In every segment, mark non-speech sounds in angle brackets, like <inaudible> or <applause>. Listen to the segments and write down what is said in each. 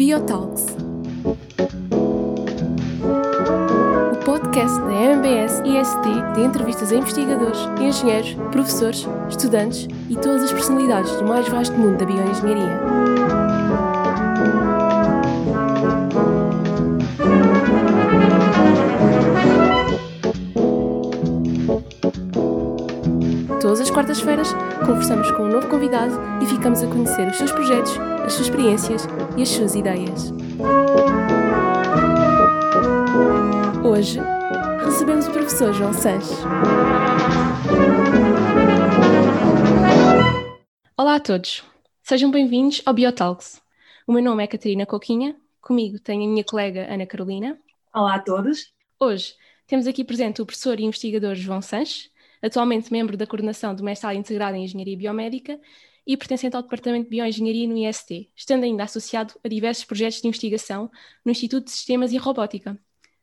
Biotalks. O podcast da MBS IST de entrevistas a investigadores, engenheiros, professores, estudantes e todas as personalidades do mais vasto mundo da bioengenharia. Todas as quartas-feiras conversamos com um novo convidado e ficamos a conhecer os seus projetos, as suas experiências e as suas ideias. Hoje recebemos o professor João Sanches. Olá a todos, sejam bem-vindos ao Biotalks. O meu nome é Catarina Coquinha, comigo tenho a minha colega Ana Carolina. Olá a todos. Hoje temos aqui presente o professor e investigador João Sanches, atualmente membro da coordenação do mestrado integrado em Engenharia Biomédica e pertencente ao Departamento de Bioengenharia no IST, estando ainda associado a diversos projetos de investigação no Instituto de Sistemas e Robótica.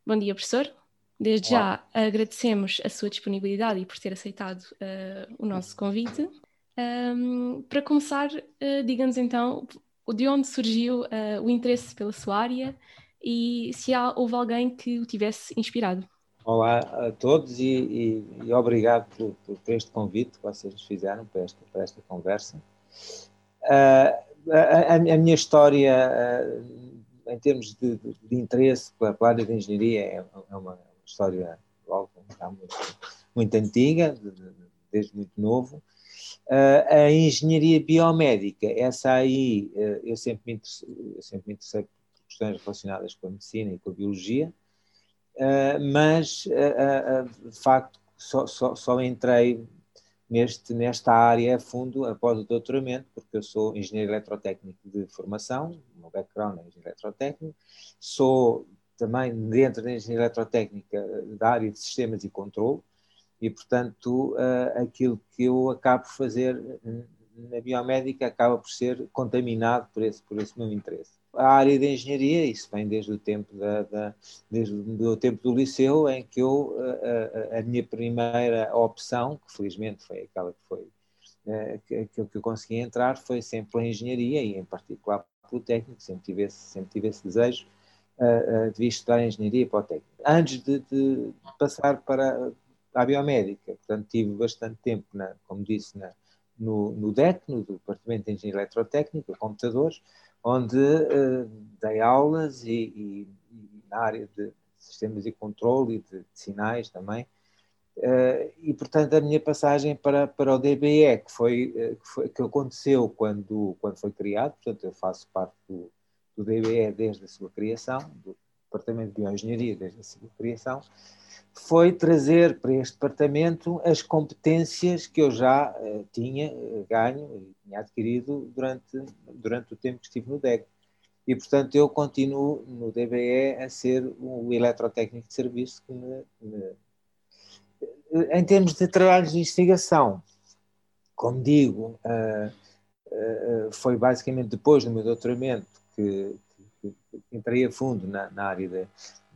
Bom dia, professor. Desde Olá. já agradecemos a sua disponibilidade e por ter aceitado uh, o nosso convite. Um, para começar, uh, diga-nos então de onde surgiu uh, o interesse pela sua área e se há, houve alguém que o tivesse inspirado. Olá a todos e, e, e obrigado por, por, por, este convite que vocês nos fizeram para esta, para esta conversa. Uh, a, a, minha história, uh, em termos de, de, de interesse pela, área de engenharia, é, é uma história logo, muito, muito antiga, desde muito novo. Uh, a engenharia biomédica, essa aí, eu sempre me, eu sempre me interessei por questões relacionadas com a medicina e com a biologia. Mas de facto só, só, só, entrei neste, nesta área a fundo após o doutoramento, porque eu sou engenheiro eletrotécnico de formação, o meu background é engenheiro eletrotécnico, sou também dentro da engenharia eletrotécnica da área de sistemas e controle, e portanto aquilo que eu acabo por fazer na biomédica acaba por ser contaminado por esse, por esse meu interesse a área de engenharia, isso vem desde o tempo, da, da desde o tempo do liceu, em que eu, a, a, a, minha primeira opção, que felizmente foi aquela que foi, uh, que, que eu consegui entrar, foi sempre a engenharia e em particular pelo técnico, sempre tive esse, sempre tive esse desejo de vir estudar engenharia para o técnico. Antes de, de passar para a biomédica, portanto tive bastante tempo, na, como disse, na, no, no DEC, no Departamento de Engenharia Eletrotécnica, computadores, onde uh, dei aulas e, e, e, na área de sistemas e controle e de, de sinais também. Uh, e, portanto, a minha passagem para, para o DBE, que, foi, uh, que, foi, que aconteceu quando, quando foi criado, portanto, eu faço parte do, do DBE desde a sua criação, do Departamento de Bioengenharia desde a sua criação, foi trazer para este departamento as competências que eu já uh, tinha uh, ganho e tinha adquirido durante, durante o tempo que estive no DEG. E, portanto, eu continuo no DBE a ser o eletrotécnico de serviço que me, me... Em termos de trabalhos de investigação, como digo, uh, foi basicamente depois do meu doutoramento que, que, que entrei a fundo na, na área de,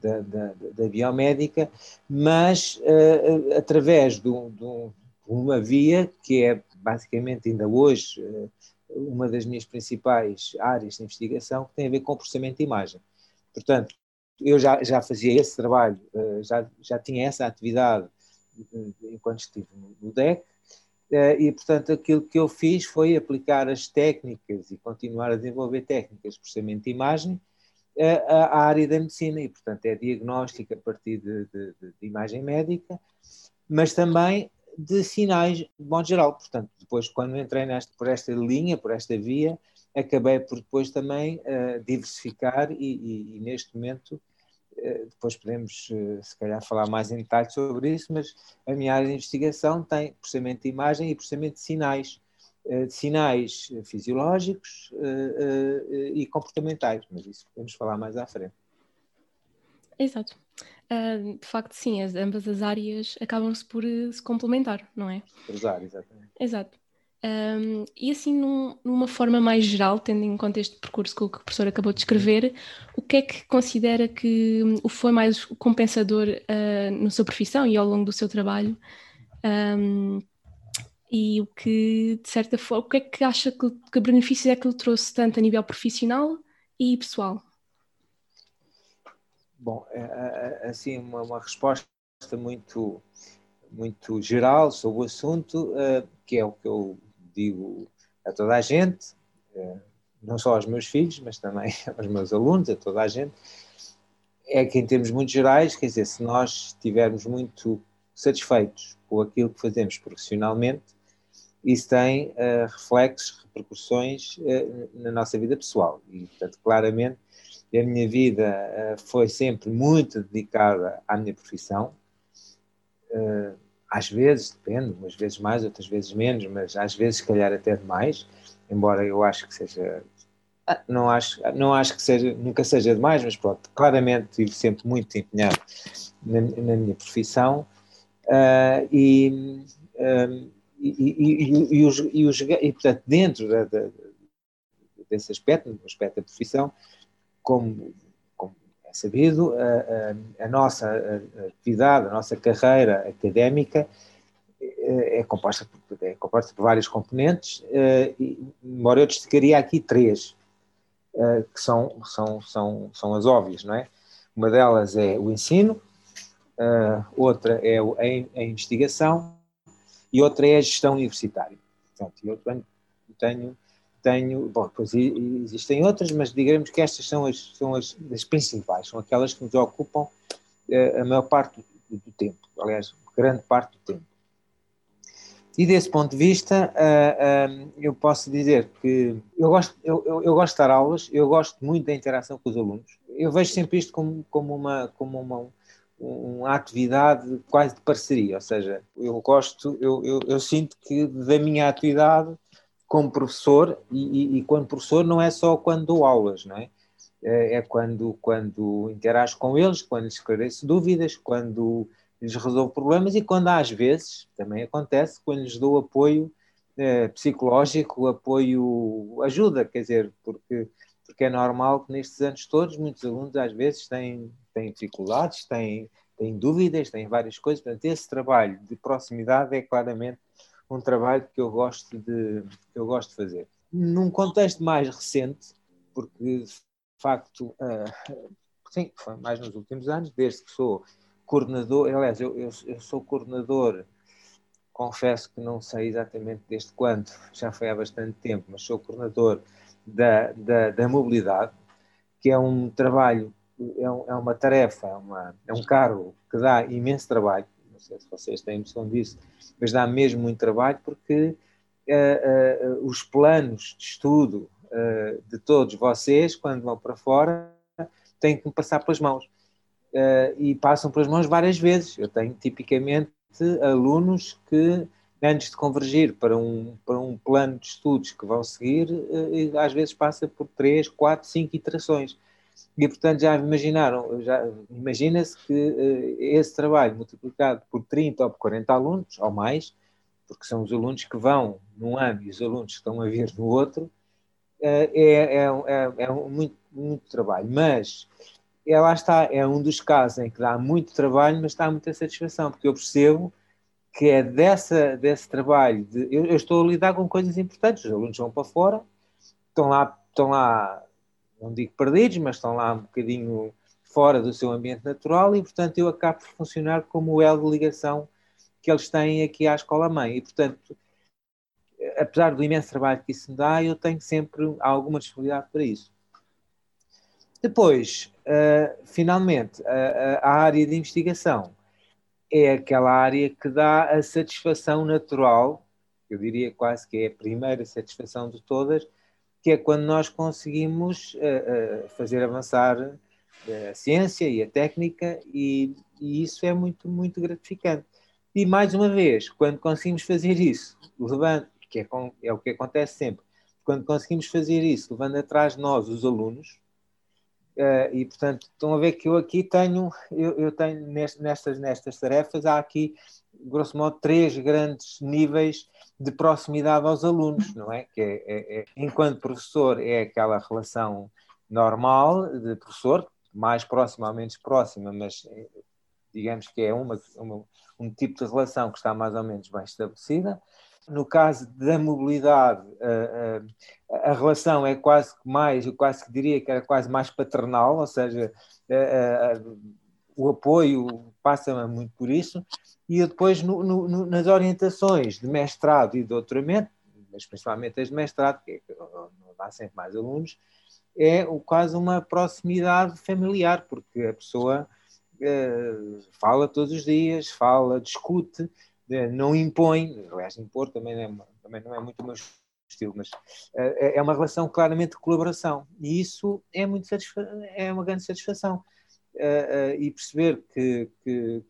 da, da, da biomédica, mas uh, através de, um, uma via que é basicamente ainda hoje uh, uma das minhas principais áreas de investigação, que tem a ver com processamento de imagem. Portanto, eu já, já fazia esse trabalho, uh, já, já tinha essa atividade enquanto estive no DEC, e, portanto, aquilo que eu fiz foi aplicar as técnicas e continuar a desenvolver técnicas de processamento de imagem a, a, área da medicina e, portanto, é diagnóstico a partir de, de, de, imagem médica, mas também de sinais de modo geral. Portanto, depois, quando entrei nesta, por esta linha, por esta via, acabei por depois também uh, diversificar e, e, e, neste momento, uh, depois podemos, uh, se calhar, falar mais em detalhe sobre isso, mas a minha área de investigação tem processamento de imagem e processamento de sinais eh, sinais fisiológicos eh, eh, e comportamentais, mas isso podemos falar mais à frente. Exato. Uh, de facto, sim, as, ambas as áreas acabam-se por uh, se complementar, não é? Cruzar, exatamente. Exato. Um, e assim, num, numa forma mais geral, tendo em conta este percurso que o professor acabou de descrever, o que é que considera que um, foi mais compensador uh, na sua profissão e ao longo do seu trabalho? Um, e o que, de certa forma, o que é que acha que, que benefícios é que ele trouxe tanto a nível profissional e pessoal? Bom, é, é, é, assim, uma, uma resposta muito, muito geral sobre o assunto, uh, que é o que eu digo a toda a gente, uh, não só aos meus filhos, mas também <laughs> aos meus alunos, a toda a gente, é que em termos muito gerais, quer dizer, se nós estivermos muito satisfeitos com aquilo que fazemos profissionalmente, isso tem uh, reflexos, repercussões uh, na nossa vida pessoal. E, portanto, claramente, a minha vida uh, foi sempre muito dedicada à minha profissão. às vezes, depende, umas vezes mais, outras vezes menos, mas às vezes, se calhar, até demais, embora eu acho que seja. Ah, não acho, não acho que seja, nunca seja demais, mas pronto, claramente estive sempre muito empenhado na, na minha profissão e, e, e, os, e, os, e, portanto, dentro da, da, desse aspecto, do aspecto da profissão, como, como é sabido, a, a, a, nossa atividade, a nossa carreira académica é, é composta, por, é composta por vários componentes, eh, embora eu destacaria aqui três, eh, que são, são, são, são as óbvias, não é? Uma delas é o ensino, eh, outra é a investigação, e outra é a gestão universitária. Portanto, eu tenho, tenho, bom, depois existem outras, mas digamos que estas são as, são as, as principais, são aquelas que nos ocupam uh, a maior parte do, do, tempo, aliás, grande parte do tempo. E desse ponto de vista, uh, uh, eu posso dizer que eu gosto, eu, eu, eu, gosto de dar aulas, eu gosto muito da interação com os alunos. Eu vejo sempre isto como, como, uma, como uma, uma atividade quase de parceria, ou seja, eu gosto, eu, eu, eu sinto que da minha atividade como professor, e, e, e, quando professor não é só quando dou aulas, não é? É, é quando, quando interajo com eles, quando lhes esclareço dúvidas, quando lhes resolvo problemas e quando às vezes, também acontece, quando lhes dou apoio eh, psicológico, apoio, ajuda, quer dizer, porque, porque é normal que nestes anos todos muitos alunos às vezes têm têm dificuldades, têm, têm dúvidas, têm várias coisas. Portanto, esse trabalho de proximidade é claramente um trabalho que eu gosto de, que eu gosto de fazer. Num contexto mais recente, porque de facto, uh, sim, foi mais nos últimos anos, desde que sou coordenador, aliás, eu, eu, eu sou coordenador confesso que não sei exatamente desde quando, já foi há bastante tempo, mas sou coordenador da, da, da mobilidade, que é um trabalho é, é uma tarefa, é, uma, é um cargo que dá imenso trabalho, não sei se vocês têm noção disso, mas dá mesmo muito trabalho porque uh, uh, os planos de estudo uh, de todos vocês, quando vão para fora, têm que passar pelas mãos. e passam pelas mãos várias vezes. Eu tenho tipicamente alunos que antes de convergir para um, para um plano de estudos que vão seguir, às vezes passa por três, quatro, cinco iterações. E, portanto, já imaginaram, já imagina-se que uh, esse trabalho multiplicado por 30 ou por 40 alunos, ou mais, porque são os alunos que vão num ano e os alunos que estão a vir no outro, uh, é, é, é, é muito, muito trabalho. Mas, é, está, é um dos casos em que dá muito trabalho, mas dá muita satisfação, porque eu percebo que é dessa, desse trabalho, de, eu, eu estou a lidar com coisas importantes, os alunos vão para fora, estão lá, estão lá não digo perdidos, mas estão lá um bocadinho fora do seu ambiente natural e, portanto, eu acabo por funcionar como o elo de ligação que eles têm aqui à escola-mãe. E, portanto, apesar do imenso trabalho que isso me dá, eu tenho sempre alguma disponibilidade para isso. Depois, uh, finalmente, a, a área de investigação é aquela área que dá a satisfação natural, eu diria quase que é a primeira satisfação de todas, que é quando nós conseguimos uh, uh, fazer avançar eh, a ciência e a técnica, e, e, isso é muito, muito gratificante. E mais uma vez, quando conseguimos fazer isso, levando, que é, com, é o que acontece sempre, quando conseguimos fazer isso, levando atrás de nós os alunos, Uh, e portanto estão a ver que eu aqui tenho eu, eu tenho nestas nestas tarefas há aqui grosso modo três grandes níveis de proximidade aos alunos, não é? Que é, é, é, enquanto professor é aquela relação normal de professor, mais próxima ou menos próxima, mas eh, digamos que é uma, uma, um tipo de relação que está mais ou menos bem estabelecida. No caso da mobilidade, uh, uh, a relação é quase que mais, eu quase que diria que era quase mais paternal, ou seja, o apoio passa muito por isso, e depois no, no, nas orientações de mestrado e doutoramento, mas principalmente as de mestrado, que, é dá sempre mais alunos, é quase uma proximidade familiar, porque a pessoa fala todos os dias, fala, discute, não impõe, aliás, impor também, é, também não é muito o meu estilo, mas uh, é uma relação claramente de colaboração, e isso é, muito é uma grande satisfação. e perceber que, que,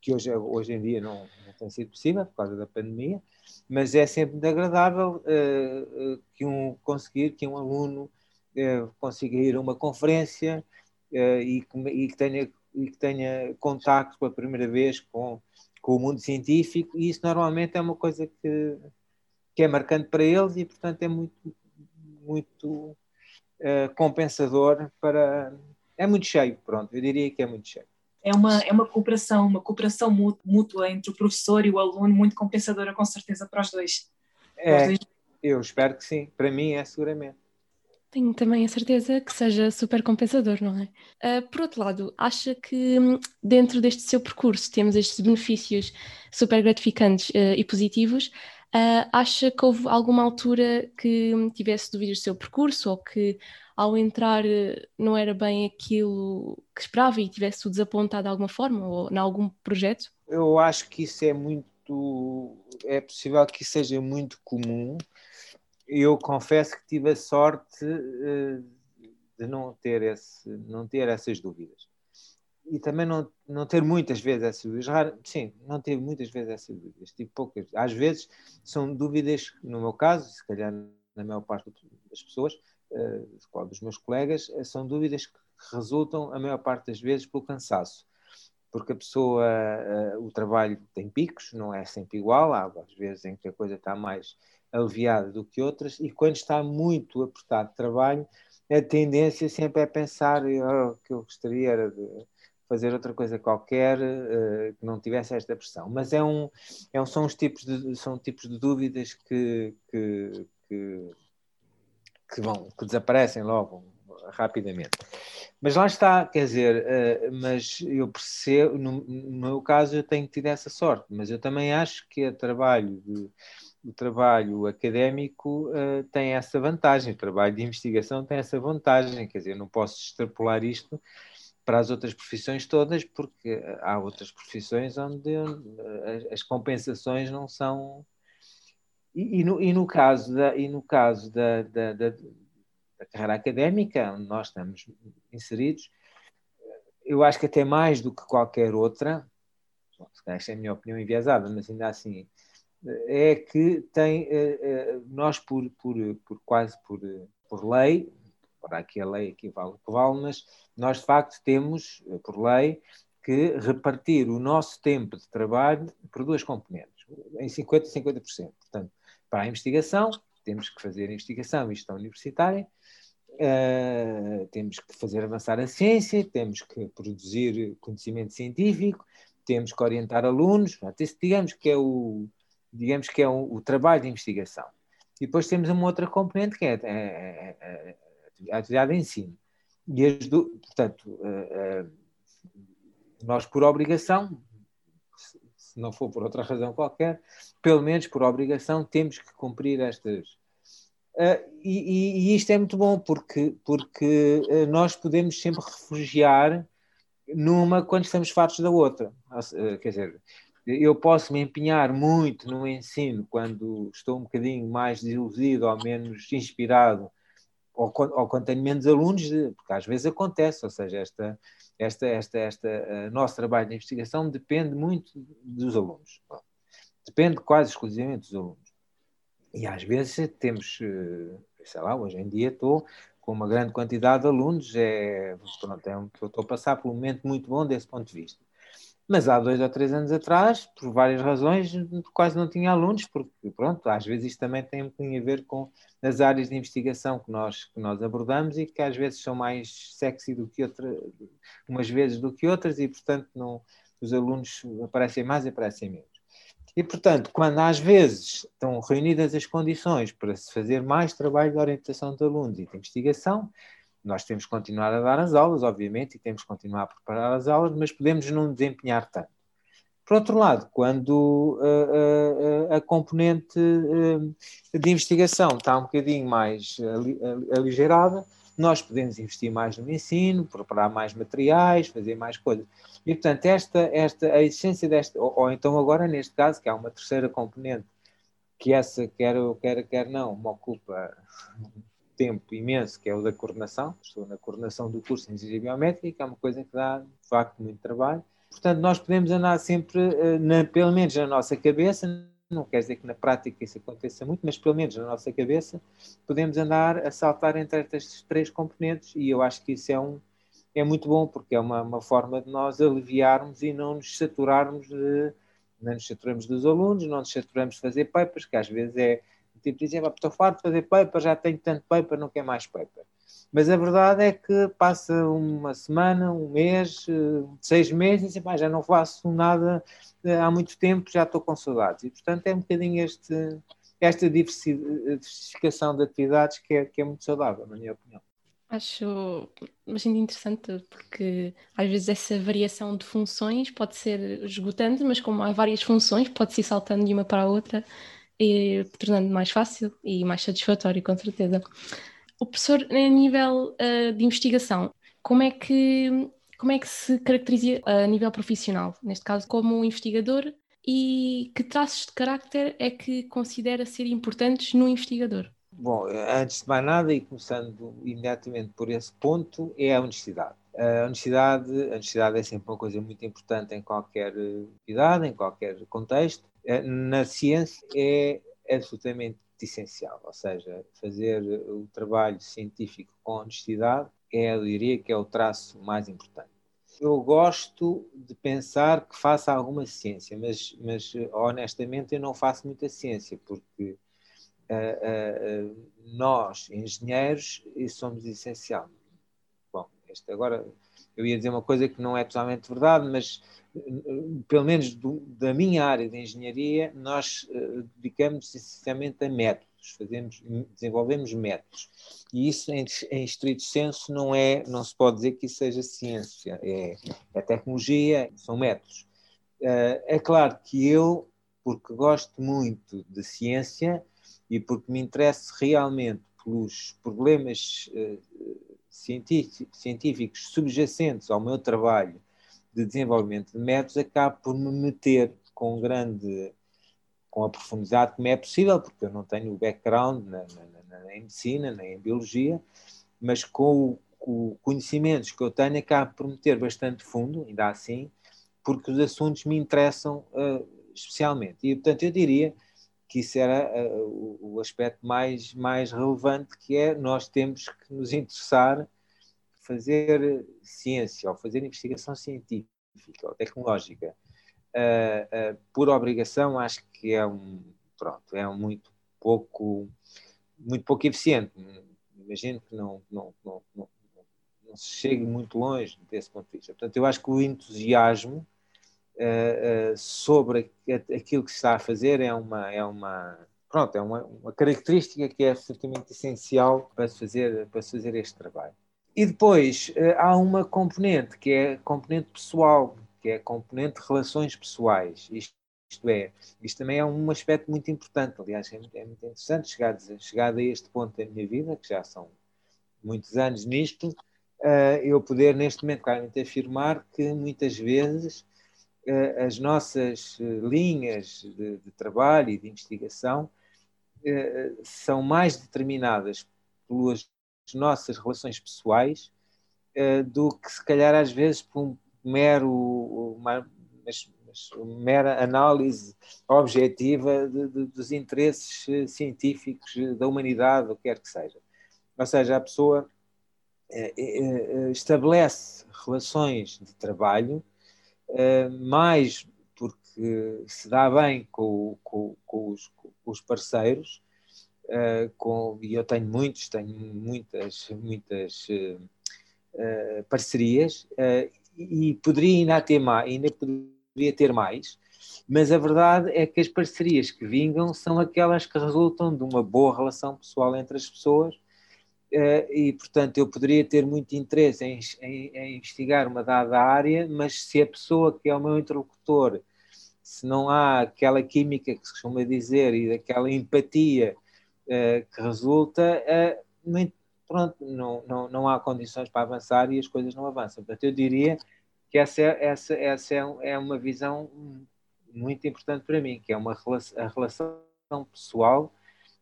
que, hoje, hoje em dia não, não tem sido possível por causa da pandemia, mas é sempre agradável que um conseguir que um aluno consiga ir a uma conferência e, que, e, que, tenha, e que tenha contacto pela primeira vez com, com o mundo científico, e isso normalmente é uma coisa que, que é marcante para eles e, portanto, é muito, muito uh, compensador para. É muito cheio, pronto, eu diria que é muito cheio. É uma, é uma cooperação, uma cooperação mútua entre o professor e o aluno, muito compensadora, com certeza, para os dois. Para é, os dois. eu espero que sim, para mim é seguramente. Tenho também a certeza que seja super compensador, não é? Uh, por outro lado, acha que hum, dentro deste seu percurso temos estes benefícios super gratificantes uh, e positivos? Uh, acha que houve alguma altura que hum, tivesse dúvidas do seu percurso ou que ao entrar não era bem aquilo que esperava e tivesse o desapontado de alguma forma ou em algum projeto? Eu acho que isso é muito. É possível que seja muito comum eu confesso que tive a sorte uh, de não ter, esse, não ter essas dúvidas. E também não, não ter muitas vezes essas dúvidas. Raro, sim, não ter muitas vezes essas dúvidas. Tipo, poucas. Às vezes são dúvidas, no meu caso, se calhar na maior parte das pessoas, uh, dos meus colegas, eh, são dúvidas que resultam, a maior parte das vezes, pelo cansaço porque a pessoa, o trabalho tem picos, não é sempre igual, há às vezes em que a coisa está mais aliviada do que outras, e quando está muito apertado de trabalho, a tendência sempre é pensar oh, que eu gostaria era de fazer outra coisa qualquer uh, que não tivesse esta pressão. Mas é um, é um, são os tipos de, são tipos de dúvidas que, que, que, que vão, que desaparecem logo rapidamente. Mas lá está, quer dizer, uh, mas eu percebo, no, no, meu caso eu tenho tido essa sorte, mas eu também acho que o trabalho de, o trabalho académico uh, tem essa vantagem, o trabalho de investigação tem essa vantagem, quer dizer, não posso extrapolar isto para as outras profissões todas, porque há outras profissões onde uh, as compensações não são. E, e, no, e no, caso da, e no caso da, da, da, da carreira académica, onde nós estamos inseridos, eu acho que até mais do que qualquer outra, esta é a minha opinião enviesada, mas ainda assim é que tem, eh, eh, nós por, por, por quase por, por lei, para aqui a lei aqui vale o que vale, mas nós de facto temos, eh, por lei, que repartir o nosso tempo de trabalho por duas componentes, em 50% e 50%. Portanto, para a investigação, temos que fazer investigação e gestão universitária, uh, temos que fazer avançar a ciência, temos que produzir conhecimento científico, temos que orientar alunos, digamos que é o, digamos que é o, o, trabalho de investigação. E depois temos uma outra componente que é, é, é, é a atividade de ensino. E as do, portanto, uh, uh, nós por obrigação, se não for por outra razão qualquer, pelo menos por obrigação temos que cumprir estas. Uh, e, e, isto é muito bom porque, porque nós podemos sempre refugiar numa quando estamos fartos da outra. quer dizer, eu posso me empenhar muito no ensino quando estou um bocadinho mais desiludido ou menos inspirado, ou, ou quando tenho menos alunos, porque às vezes acontece, ou seja, esta, esta, esta, esta nosso trabalho de investigação depende muito dos alunos. Depende quase exclusivamente dos alunos. E às vezes temos, uh, sei lá, hoje em dia estou com uma grande quantidade de alunos, é, pronto, é um, estou a passar por um momento muito bom desse ponto de vista. Mas há dois ou três anos atrás, por várias razões, quase não tinha alunos, porque, pronto, às vezes isto também tem a ver com as áreas de investigação que nós, que nós abordamos e que às vezes são mais sexy do que outras, umas vezes do que outras, e, portanto, não, os alunos aparecem mais e aparecem menos. E, portanto, quando às vezes estão reunidas as condições para se fazer mais trabalho de orientação de alunos e de investigação, nós temos que continuar a dar as aulas, obviamente, e temos que continuar a preparar as aulas, mas podemos não desempenhar tanto. Por outro lado, quando uh, uh, a componente uh, de investigação está um bocadinho mais aligerada, nós podemos investir mais no ensino, preparar mais materiais, fazer mais coisas. E, portanto, esta, esta, a essência desta, ou, ou então agora, neste caso, que há uma terceira componente, que essa, quer, quer, quer não, me ocupa tempo imenso, que é o da coordenação. Estou na coordenação do curso de Engenharia Biométrica, é uma coisa que dá, de facto, muito trabalho. Portanto, nós podemos andar sempre, eh, na, pelo menos na nossa cabeça, não quer dizer que na prática isso aconteça muito, mas pelo menos na nossa cabeça, podemos andar a saltar entre estas três componentes e eu acho que isso é, um, é muito bom, porque é uma, uma forma de nós aliviarmos e não nos saturarmos de, não nos saturamos dos alunos, não nos saturamos de fazer papers, que às vezes é tipo dizer, estou farto de fazer paper, já tenho tanto paper, não quero mais paper. Mas a verdade é que passa uma semana, um mês, eh, seis meses e já não faço nada eh, há muito tempo, já estou com saudades. E portanto é um bocadinho este, esta diversificação de atividades que é, que é muito saudável, na minha opinião. Acho bastante interessante porque às vezes essa variação de funções pode ser esgotante, mas como há várias funções, pode-se ir saltando de uma para a outra e tornando mais fácil e mais satisfatório, com certeza. O professor, a nível uh, de investigação, como é que como é que se caracteriza a nível profissional, neste caso como investigador, e que traços de carácter é que considera ser importantes no investigador? Bom, antes de mais nada, e começando imediatamente por esse ponto, é a honestidade. A honestidade, a honestidade é sempre uma coisa muito importante em qualquer atividade, em qualquer contexto. Eh, na ciência é absolutamente essencial, ou seja, fazer o trabalho científico com honestidade é, eu diria que é o traço mais importante. Eu gosto de pensar que faça alguma ciência, mas, mas honestamente eu não faço muita ciência, porque nós, engenheiros, somos essencial. Bom, este agora eu ia dizer uma coisa que não é totalmente verdade, mas pelo menos do, da minha área de engenharia, nós uh, dedicamos essencialmente a métodos, fazemos, desenvolvemos métodos. E isso, em, em estrito senso, não, é, não se pode dizer que isso seja ciência, é, é tecnologia, são métodos. Uh, é claro que eu, porque gosto muito de ciência e porque me interesso realmente pelos problemas uh, científicos subjacentes ao meu trabalho de desenvolvimento de métodos, acabo por me meter com grande com a profundidade que me é possível, porque eu não tenho o background na, na, na em medicina, nem em biologia, mas com os conhecimentos que eu tenho, acabo por meter bastante fundo, ainda assim, porque os assuntos me interessam uh, especialmente. E, portanto, eu diria que isso era uh, o, aspecto mais, mais relevante, que é nós temos que nos interessar fazer ciência ou fazer investigação científica ou tecnológica uh, uh, por obrigação, acho que é um pronto, é um muito pouco muito pouco eficiente. Imagino que não, não, não, não, não se chegue muito longe desse ponto de vista. Portanto, eu acho que o entusiasmo uh, sobre aquilo que se está a fazer é uma, é uma pronto, é uma, uma característica que é absolutamente essencial para se fazer, para fazer este trabalho. E depois uh, há uma componente que é a componente pessoal, que é a componente de relações pessoais. Isto, isto é, isto também é um aspecto muito importante. Aliás, é muito, é muito interessante chegar, chegar a este ponto da minha vida, que já são muitos anos nisto, eu poder neste momento claramente afirmar que muitas vezes as nossas linhas de, de, trabalho e de investigação são mais determinadas pelas nossas relações pessoais uh, do que se calhar às vezes por um mero uma, uma mera análise objetiva de, de, dos interesses eh, científicos da humanidade, o que quer que seja. Ou seja, a pessoa estabelece relações de trabalho mais porque se dá bem com, com, com, os, com os parceiros com, e eu tenho muitos, tenho muitas, muitas uh, parcerias, e poderia ainda ter mais, ainda poderia ter mais, Mas a verdade é que as parcerias que vingam são aquelas que resultam de uma boa relação pessoal entre as pessoas eh, e, portanto, eu poderia ter muito interesse em, em, em, investigar uma dada área, mas se a pessoa que é o meu interlocutor, se não há aquela química que se costuma dizer e daquela empatia uh, que resulta, uh, pronto, não, não, não há condições para avançar e as coisas não avançam. Portanto, eu diria que essa, é, essa, essa é, é uma visão muito importante para mim, que é uma relação, a relação pessoal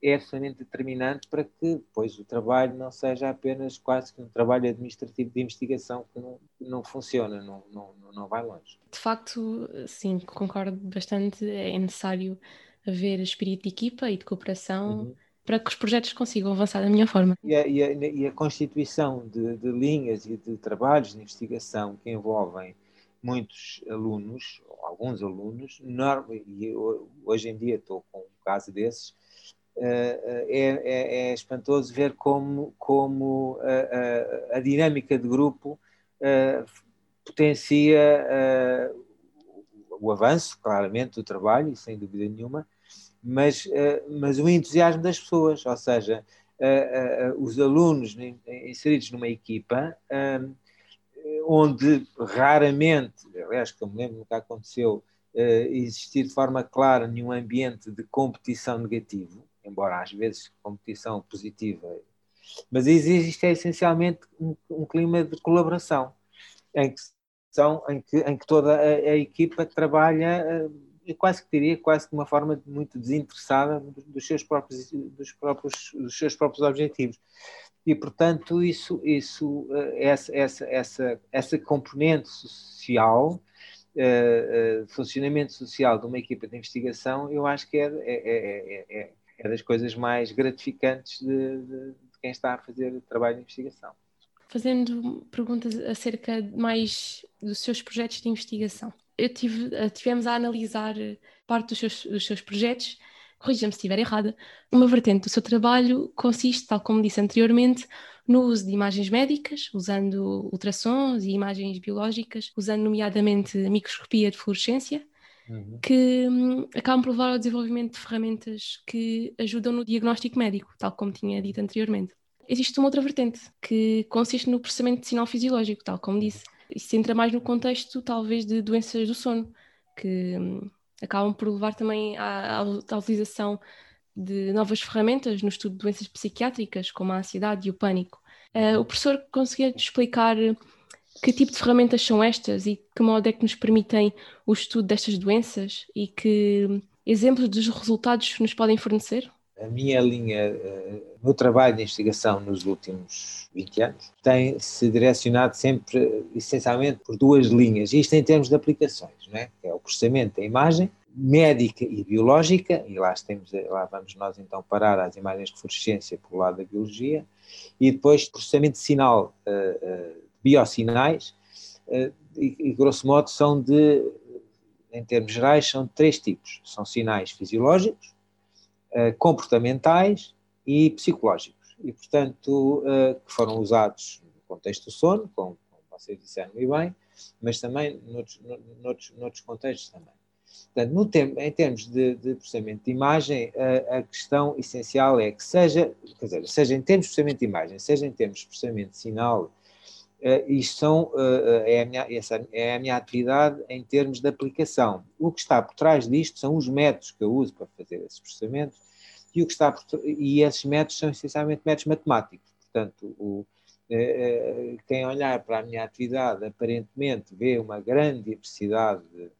é absolutamente determinante para que depois o trabalho não seja apenas quase que um trabalho administrativo de investigação que não, não funciona, não, não, não vai longe. De facto, sim, concordo bastante, é necessário haver espírito de equipa e de cooperação uhum. para que os projetos consigam avançar da melhor forma. E a, e a, e a constituição de, de linhas e de trabalhos de investigação que envolvem muitos alunos, alguns alunos, e hoje em dia estou com um caso desses, é, é, é, espantoso ver como, como a, a, a dinâmica de grupo potencia o avanço, claramente, do trabalho, sem dúvida nenhuma, mas, mas o entusiasmo das pessoas, ou seja, os alunos inseridos numa equipa, onde raramente, aliás, que eu me lembro, nunca aconteceu, existir de forma clara nenhum ambiente de competição negativo, embora às vezes competição positiva, mas existe essencialmente um, um clima de colaboração, em que, são, em que, em que toda a, a equipa trabalha, eu eh, quase que diria, quase de uma forma muito desinteressada dos seus próprios, dos próprios, dos seus próprios objetivos. E, portanto, isso, isso, eh, essa, essa, essa, essa componente social, uh, uh, funcionamento social de uma equipa de investigação, eu acho que é, é, é, é é das coisas mais gratificantes de, de, de quem está a fazer trabalho de investigação. Fazendo perguntas acerca mais dos seus projetos de investigação. Eu tive, eh, tivemos a analisar parte dos seus, dos seus projetos, corrija-me se estiver errada, uma vertente do seu trabalho consiste, tal como disse anteriormente, no uso de imagens médicas, usando ultrassons e imagens biológicas, usando nomeadamente microscopia de fluorescência, uhum. que hum, acabam por levar ao desenvolvimento de ferramentas que ajudam no diagnóstico médico, tal como tinha dito anteriormente. Existe uma outra vertente, que consiste no processamento de sinal fisiológico, tal como disse. Isso entra mais no contexto, talvez, de doenças do sono, que hum, acabam por levar também à, à utilização de novas ferramentas no estudo de doenças psiquiátricas, como a ansiedade e o pânico. Uh, o professor conseguia explicar que tipo de ferramentas são estas e que modo é que nos permitem o estudo destas doenças e que exemplos dos resultados nos podem fornecer? A minha linha, eh, trabalho de investigação nos últimos 20 anos, tem se direcionado sempre, essencialmente, por duas linhas, isto em termos de aplicações, não é? é o processamento da imagem médica e biológica, e lá, temos, lá vamos nós então parar às imagens de fluorescência pelo lado da biologia, e depois processamento de sinal uh, uh, biosinais, eh, e, grosso modo são de, em termos gerais, são de três tipos. São sinais fisiológicos, eh, comportamentais e psicológicos. E, portanto, eh, que foram usados no contexto do sono, como, vocês disseram e bem, mas também noutros, noutros, noutros contextos também. Portanto, tempo, em termos de, de, processamento de imagem, a, a, questão essencial é que seja, quer dizer, seja em termos de processamento de imagem, seja em termos de processamento de sinal Uh, isto são, uh, é, a minha, essa é a minha atividade em termos de aplicação. O que está por trás disto são os métodos que eu uso para fazer esses processamentos e, o que está por, e esses métodos são essencialmente métodos matemáticos. Portanto, o, quem olhar para a minha atividade aparentemente vê uma grande diversidade, de,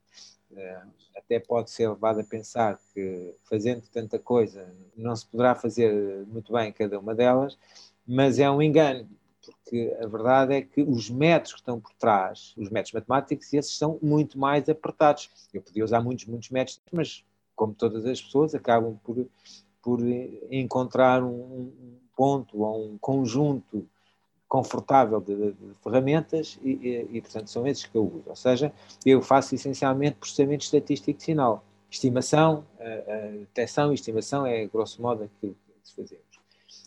até pode ser levado a pensar que fazendo tanta coisa não se poderá fazer muito bem cada uma delas, mas é um engano porque a verdade é que os métodos que estão por trás, os métodos matemáticos, esses são muito mais apertados. Eu podia usar muitos, muitos métodos, mas como todas as pessoas, acabam por, por encontrar um ponto ou um conjunto confortável de, de, de ferramentas e, e, e, portanto, são esses que eu uso. Ou seja, eu faço essencialmente processamento estatístico de sinal. Estimação, a, a detecção e estimação é, grosso modo, aquilo que se fazemos.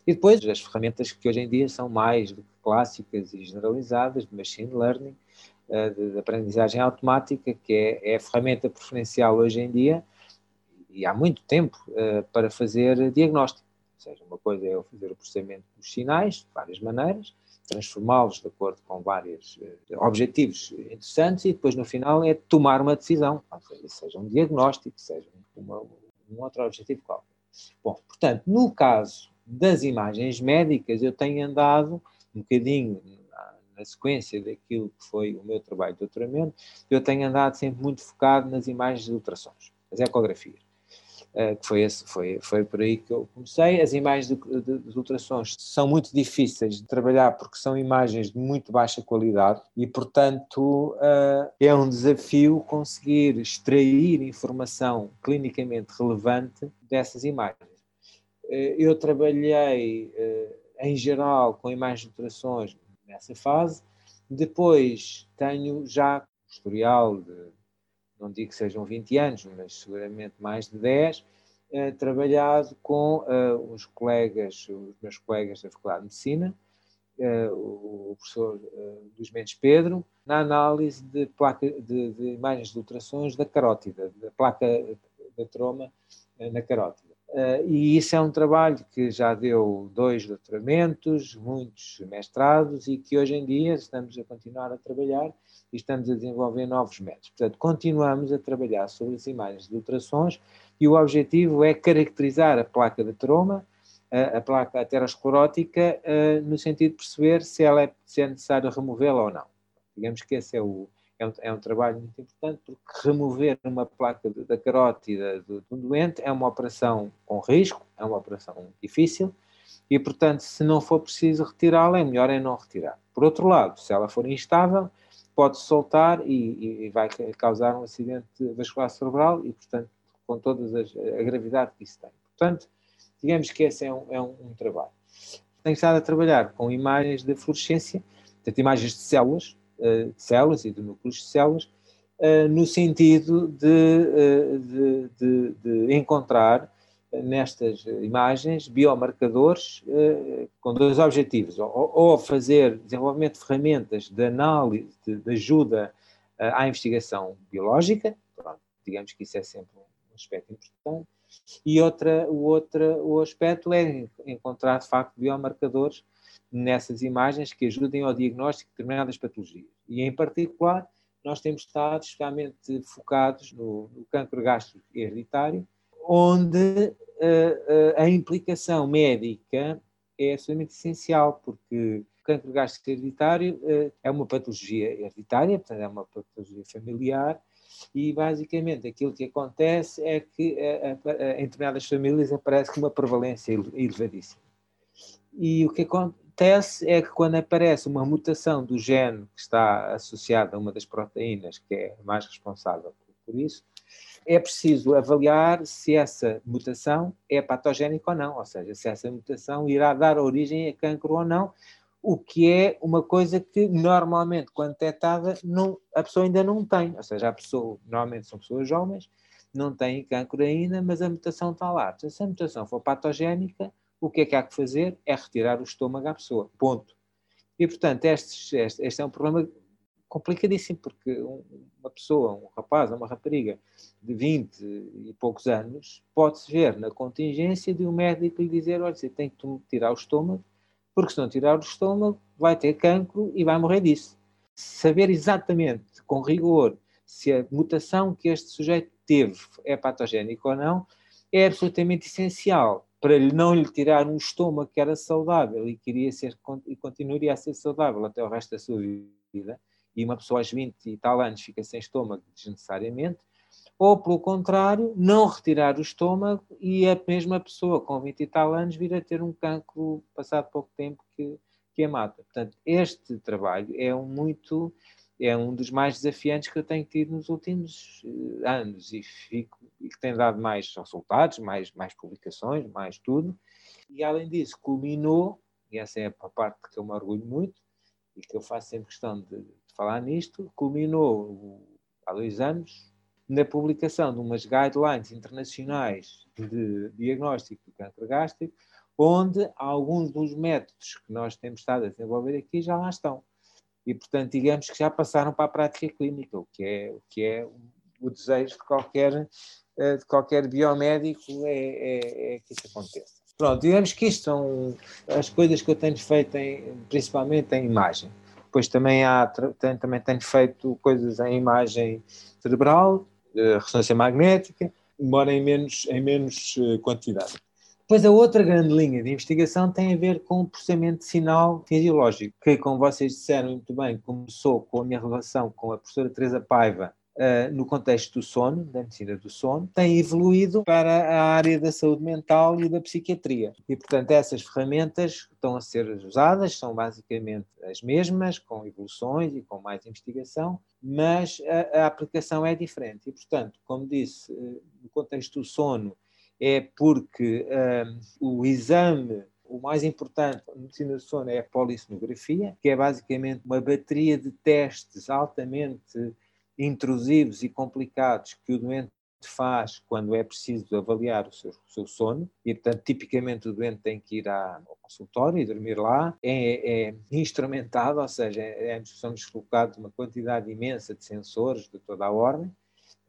E depois as ferramentas que hoje em dia são mais do que clássicas e generalizadas, de machine learning, de, de, aprendizagem automática, que é, é, a ferramenta preferencial hoje em dia, e há muito tempo, para fazer diagnóstico. Ou seja, uma coisa é fazer o processamento dos sinais, de várias maneiras, transformá-los de acordo com vários objetivos interessantes e depois no final é tomar uma decisão, seja, seja um diagnóstico, seja uma, um outro objetivo qualquer. Bom, portanto, no caso das imagens médicas, eu tenho andado um bocadinho na, sequência daquilo que foi o meu trabalho de doutoramento, eu tenho andado sempre muito focado nas imagens de ultrassons, as ecografias. Uh, que foi, esse, foi, foi por aí que eu comecei. As imagens de, ultrassons são muito difíceis de trabalhar porque são imagens de muito baixa qualidade e, portanto, uh, é um desafio conseguir extrair informação clinicamente relevante dessas imagens. Uh, eu trabalhei, em geral, com imagens de ultrassons nessa fase. Depois tenho já historial de não digo que sejam 20 anos, mas seguramente mais de 10, eh, trabalhado com eh, os colegas, os meus colegas da Faculdade de Medicina, eh, o, professor Luís Mendes Pedro, na análise de, placa, de, de imagens de ultrassons da carótida, da placa da troma na carótida. Uh, e isso é um trabalho que já deu dois doutoramentos, muitos mestrados e que hoje em dia estamos a continuar a trabalhar e estamos a desenvolver novos métodos. Portanto, continuamos a trabalhar sobre as imagens de ultrassons e o objetivo é caracterizar a placa de troma, a, a placa aterosclerótica, uh, no sentido de perceber se, ela é, se é necessário removê-la ou não. Digamos que esse é o, é um, é um, trabalho muito importante porque remover uma placa da carótida do, do doente é uma operação com risco, é uma operação difícil e, portanto, se não for preciso retirá-la, é melhor é não retirar. Por outro lado, se ela for instável, pode soltar e, e vai causar um acidente vascular cerebral e, portanto, com toda a gravidade que isso tem. Portanto, digamos que esse é um, é um, um trabalho. Tenho estado a trabalhar com imagens de fluorescência, portanto, imagens de células, eh, células e de núcleos de células, eh, no sentido de, eh, de, de, de encontrar nestas imagens biomarcadores com dois objetivos, ou, fazer desenvolvimento de ferramentas de análise, de, de ajuda à investigação biológica, pronto, digamos que isso é sempre um aspecto importante, e outra, o, outra, o aspecto é encontrar de facto biomarcadores nessas imagens que ajudem ao diagnóstico de determinadas patologias. E, em particular, nós temos estado especialmente focados no, no cancro gástrico hereditário, onde uh, uh, a implicação médica é absolutamente essencial, porque o cancro gástrico hereditário uh, é uma patologia hereditária, portanto, é uma patologia familiar, e basicamente aquilo que acontece é que em determinadas famílias aparece com uma prevalência elevadíssima. E o que acontece acontece é que quando aparece uma mutação do gene que está associada a uma das proteínas que é mais responsável por isso, é preciso avaliar se essa mutação é patogénica ou não, ou seja, se essa mutação irá dar origem a cancro ou não, o que é uma coisa que normalmente, quando detectada, não, a pessoa ainda não tem, ou seja, a pessoa, normalmente são pessoas jovens, não têm cancro ainda, mas a mutação está lá. Se a mutação for patogénica, o que é que há que fazer? É retirar o estômago à pessoa. Ponto. E, portanto, este, este, este é um problema complicadíssimo, porque uma pessoa, um rapaz ou uma rapariga de 20 e poucos anos, pode-se ver na contingência de um médico lhe dizer: olha, você tem que tirar o estômago, porque se não tirar o estômago, vai ter cancro e vai morrer disso. Saber exatamente, com rigor, se a mutação que este sujeito teve é patogénica ou não, é absolutamente essencial para não lhe tirar um estômago que era saudável e queria ser e continuaria a ser saudável até o resto da sua vida, e uma pessoa aos 20 e tal anos fica sem estômago desnecessariamente, ou pelo contrário, não retirar o estômago e a mesma pessoa com 20 e tal anos vir a ter um cancro passado pouco tempo que, que a mata. Portanto, este trabalho é um muito é um dos mais desafiantes que eu tenho tido nos últimos eh, anos e, fico, e que tem dado mais resultados, mais, mais publicações, mais tudo. E além disso, culminou, e essa é a parte que eu me orgulho muito e que eu faço sempre questão de, de falar nisto, culminou há dois anos na publicação de umas guidelines internacionais de diagnóstico do câncer gástrico, onde alguns dos métodos que nós temos estado a desenvolver aqui já lá estão. e, portanto, digamos que já passaram para a prática clínica, o que é o, que é o desejo de qualquer, eh, de qualquer biomédico é, é, é que isso aconteça. Pronto, digamos que isto são as coisas que eu tenho feito, em, principalmente em imagem. Depois também, há, também tenho feito coisas em imagem cerebral, ressonância magnética, embora em menos, em menos eh, quantidade. Depois a outra grande linha de investigação tem a ver com o processamento de sinal fisiológico, que, como vocês disseram muito bem, começou com a minha relação com a professora Teresa Paiva uh, no contexto do sono, da medicina do sono, tem evoluído para a área da saúde mental e da psiquiatria. E, portanto, essas ferramentas estão a ser usadas, são basicamente as mesmas, com evoluções e com mais investigação, mas a, a aplicação é diferente. E, portanto, como disse, uh, no contexto do sono, é porque um, o exame o mais importante na medicina do sono é a polissonografia, que é basicamente uma bateria de testes altamente intrusivos e complicados que o doente faz quando é preciso avaliar o seu, o seu sono e, portanto, tipicamente o doente tem que ir ao consultório e dormir lá. É, é instrumentado, ou seja, é, somos colocados uma quantidade imensa de sensores de toda a ordem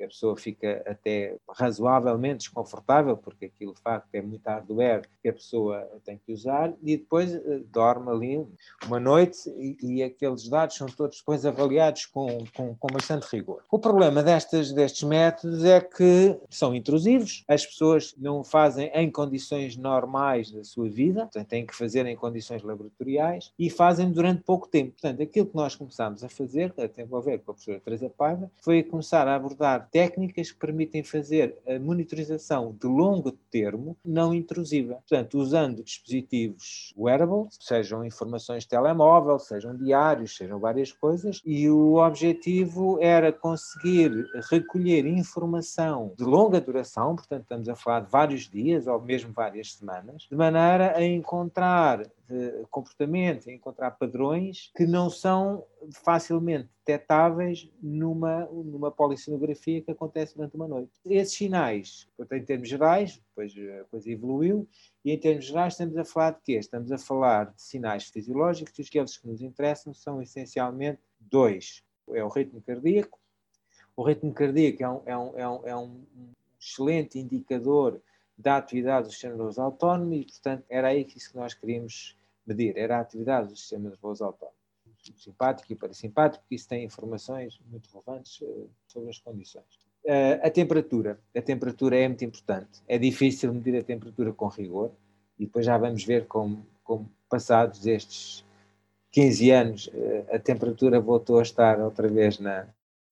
que a pessoa fica até razoavelmente desconfortável, porque aquilo de facto é muito hardware que a pessoa tem que usar, e depois uh, dorme ali uma noite e, e, aqueles dados são todos depois avaliados com, com, com, bastante rigor. O problema destes, destes métodos é que são intrusivos, as pessoas não fazem em condições normais da sua vida, portanto, têm que fazer em condições laboratoriais e fazem durante pouco tempo. Portanto, aquilo que nós começámos a fazer, até vou ver com a professora Teresa Paiva, foi começar a abordar técnicas que permitem fazer a monitorização de longo termo não intrusiva. Portanto, usando dispositivos wearables, sejam informações de telemóvel, sejam diários, sejam várias coisas, e o objetivo era conseguir recolher informação de longa duração, portanto, estamos a falar de vários dias ou mesmo várias semanas, de maneira a encontrar comportamentos, encontrar padrões que não são facilmente detectáveis numa, numa polissonografia que acontece durante uma noite. Esses sinais, em termos gerais, depois a coisa evoluiu, e em termos gerais estamos a falar de quê? Estamos a falar de sinais fisiológicos e aqueles que nos interessam são essencialmente dois. É o ritmo cardíaco. O ritmo cardíaco é um, é um, é um, é um excelente indicador da atividade do sistema nervoso autónomo e, portanto, era aí que isso que nós queríamos medir, era a atividade do sistema nervoso autónomo, simpático e parasimpático, porque isso tem informações muito relevantes uh, sobre as condições. Uh, a temperatura. A temperatura é muito importante. É difícil medir a temperatura com rigor e depois já vamos ver como, como passados estes 15 anos, uh, a temperatura voltou a estar outra vez na,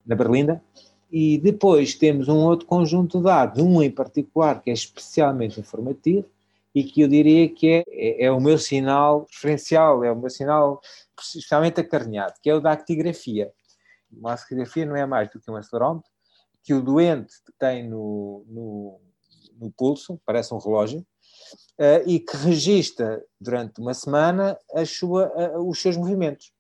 na berlinda. E depois temos um outro conjunto de dados, um em particular que é especialmente informativo, e que eu diria que é, é, é, o meu sinal preferencial, é o meu sinal especialmente acarinhado, que é o da actigrafia. Uma actigrafia não é mais do que um acelerómetro que o doente tem no, no, no pulso, parece um relógio, uh, e que registra durante uma semana sua, uh, os seus movimentos.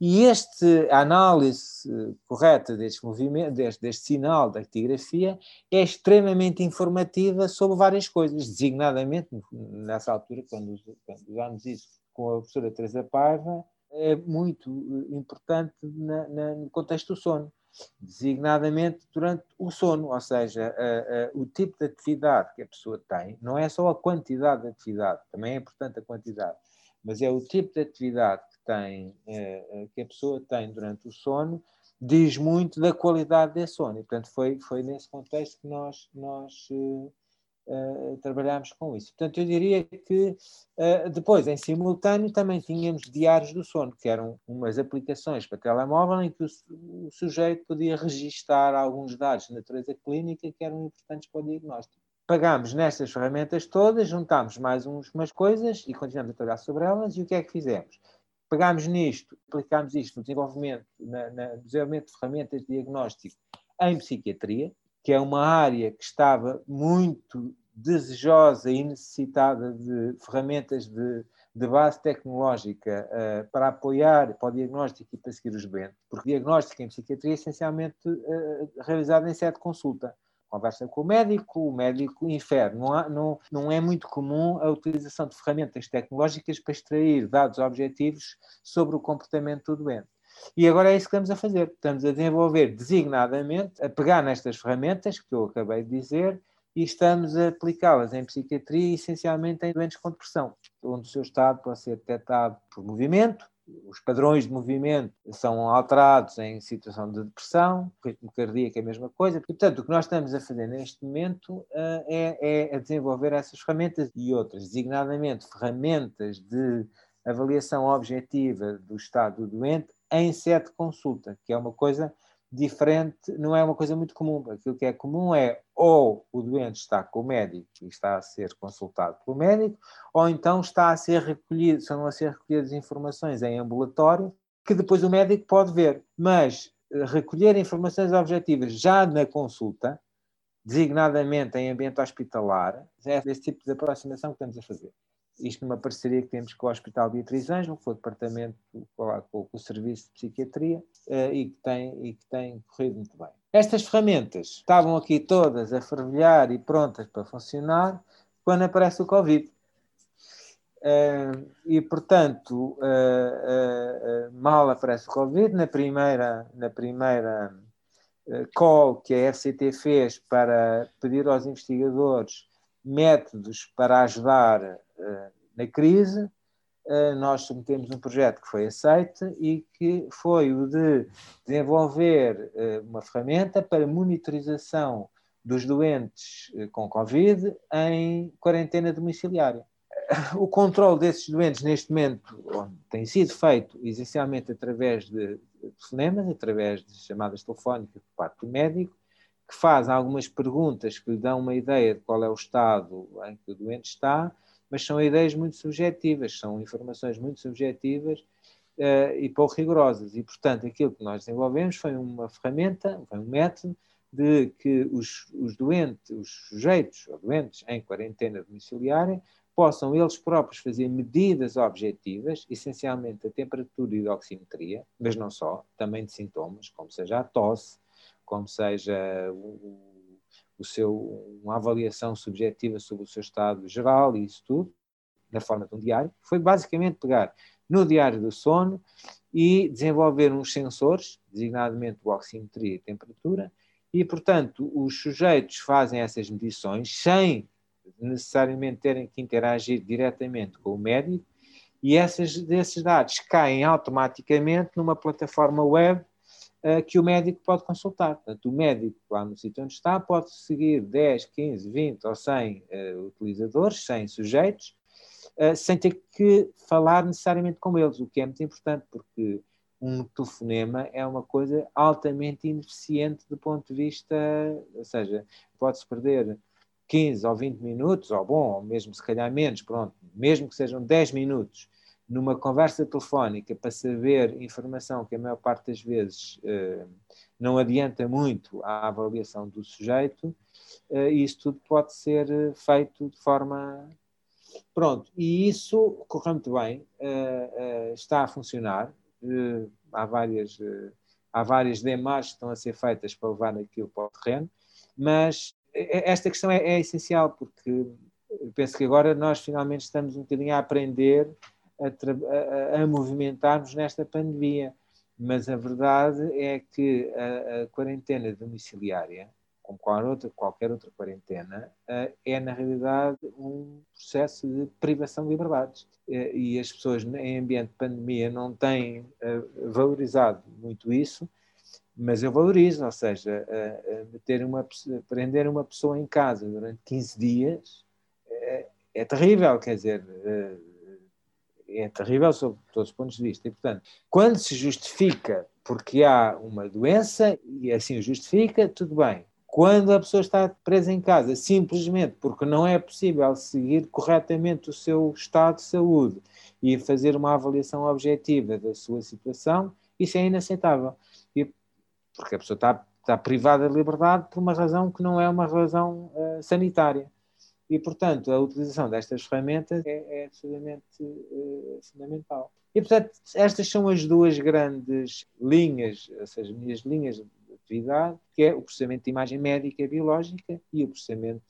E este, a análise correta deste movimento, deste, deste sinal da actigrafia é extremamente informativa sobre várias coisas, designadamente, nessa altura, quando, quando usámos isso com a professora Teresa Paiva, é muito importante na, na, no contexto do sono, designadamente durante o sono, ou seja, a, a, o tipo de atividade que a pessoa tem, não é só a quantidade de atividade, também é importante a quantidade, mas é o tipo de atividade tem, eh, eh, que a pessoa tem durante o sono, diz muito da qualidade desse sono. E, portanto, foi, foi nesse contexto que nós, nós uh, uh, trabalhámos com isso. Portanto, eu diria que uh, depois, em simultâneo, também tínhamos diários do sono, que eram umas aplicações para telemóvel em que o, o sujeito podia registar alguns dados de natureza clínica que eram importantes para o diagnóstico pagámos nestas ferramentas todas, juntámos mais uns, umas coisas e continuamos a trabalhar sobre elas. E o que é que fizemos? Pegámos nisto, aplicámos isto no desenvolvimento, na, na, desenvolvimento de ferramentas de diagnóstico em psiquiatria, que é uma área que estava muito desejosa e necessitada de ferramentas de, de base tecnológica uh, para apoiar para o diagnóstico e para seguir os doentes, porque diagnóstico em psiquiatria é essencialmente uh, realizado em sede de consulta conversa com o médico, o médico infere. Não, há, não, não é muito comum a utilização de ferramentas tecnológicas para extrair dados objetivos sobre o comportamento do doente. E agora é isso que estamos a fazer. Estamos a desenvolver designadamente, a pegar nestas ferramentas que eu acabei de dizer e estamos a aplicá-las em psiquiatria, essencialmente em doentes com depressão, onde o seu estado pode ser detectado por movimento, os padrões de movimento são alterados em situação de depressão, ritmo cardíaco é a mesma coisa. Portanto, o que nós estamos a fazer neste momento uh, é, é a desenvolver essas ferramentas e outras, designadamente ferramentas de avaliação objetiva do estado do doente em sede de consulta, que é uma coisa diferente, não é uma coisa muito comum. Aquilo que é comum é ou o doente está com o médico e está a ser consultado pelo médico, ou então está a ser recolhido, estão a ser recolhidas informações em ambulatório que depois o médico pode ver. Mas eh, recolher informações objetivas já na consulta, designadamente em ambiente hospitalar, é esse tipo de aproximação que estamos a fazer isto numa parceria que temos com o Hospital Beatriz Ângelo, foi o departamento com, com, o Serviço de Psiquiatria uh, e, que tem, e que tem corrido muito bem. Estas ferramentas estavam aqui todas a fervilhar e prontas para funcionar quando aparece o Covid. Uh, e, portanto, uh, mal aparece o Covid, na primeira, na primeira call que a FCT fez para pedir aos investigadores métodos para ajudar na crise, uh, nós submetemos um projeto que foi aceito e que foi o de desenvolver uh, uma ferramenta para monitorização dos doentes com Covid em quarentena domiciliária. O controle desses doentes, neste momento, tem sido feito essencialmente através de telefonemas, através de chamadas telefónicas por parte do médico, que faz algumas perguntas que lhe dão uma ideia de qual é o estado em que o doente está, mas são ideias muito subjetivas, são informações muito subjetivas uh, e pouco rigorosas. E, portanto, aquilo que nós desenvolvemos foi uma ferramenta, foi um método de que os, os doentes, os sujeitos ou doentes em quarentena domiciliária, possam eles próprios fazer medidas objetivas, essencialmente a temperatura e a oximetria, mas não só, também de sintomas, como seja a tosse, como seja o, o seu, uma avaliação subjetiva sobre o seu estado geral e isso tudo, na forma de um diário, foi basicamente pegar no diário do sono e desenvolver uns sensores, designadamente o oximetria e temperatura, e, portanto, os sujeitos fazem essas medições sem necessariamente terem que interagir diretamente com o médico, e essas, esses dados caem automaticamente numa plataforma web que o médico pode consultar. Portanto, o médico, lá no sítio onde está, pode seguir 10, 15, 20 ou 100 uh, eh, utilizadores, 100 sujeitos, uh, sem ter que falar necessariamente com eles, o que é muito importante, porque um telefonema é uma coisa altamente ineficiente do ponto de vista, ou seja, pode-se perder 15 ou 20 minutos, ou bom, ou mesmo se calhar menos, pronto, mesmo que sejam 10 minutos numa conversa telefónica para saber informação que a maior parte das vezes eh, não adianta muito à avaliação do sujeito, eh, isso tudo pode ser eh, feito de forma. Pronto, e isso correu muito bem, está a funcionar. há várias, há várias demais que estão a ser feitas para levar aquilo para o terreno, mas esta questão é, é essencial porque penso que agora nós finalmente estamos um bocadinho a aprender a, a, a movimentar-nos nesta pandemia. Mas a verdade é que a, a quarentena domiciliária, como qualquer outra, qualquer outra quarentena, é na realidade um processo de privação de liberdades. E as pessoas em ambiente de pandemia não têm valorizado muito isso, mas eu valorizo, ou seja, ter uma, prender uma pessoa em casa durante 15 dias é terrível, quer dizer, é terrível sob todos os pontos de vista. E, portanto, quando se justifica porque há uma doença e assim o justifica, tudo bem. Quando a pessoa está presa em casa simplesmente porque não é possível seguir corretamente o seu estado de saúde e fazer uma avaliação objetiva da sua situação, isso é inaceitável. E, porque a pessoa está, está privada de liberdade por uma razão que não é uma razão uh, sanitária. E, portanto, a utilização destas ferramentas é, é absolutamente uh, fundamental. E, portanto, estas são as duas grandes linhas, ou seja, minhas linhas de atividade, que é o processamento de imagem médica e biológica e o processamento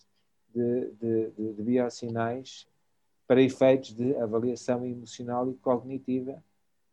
de, de, de, de para efeitos de avaliação emocional e cognitiva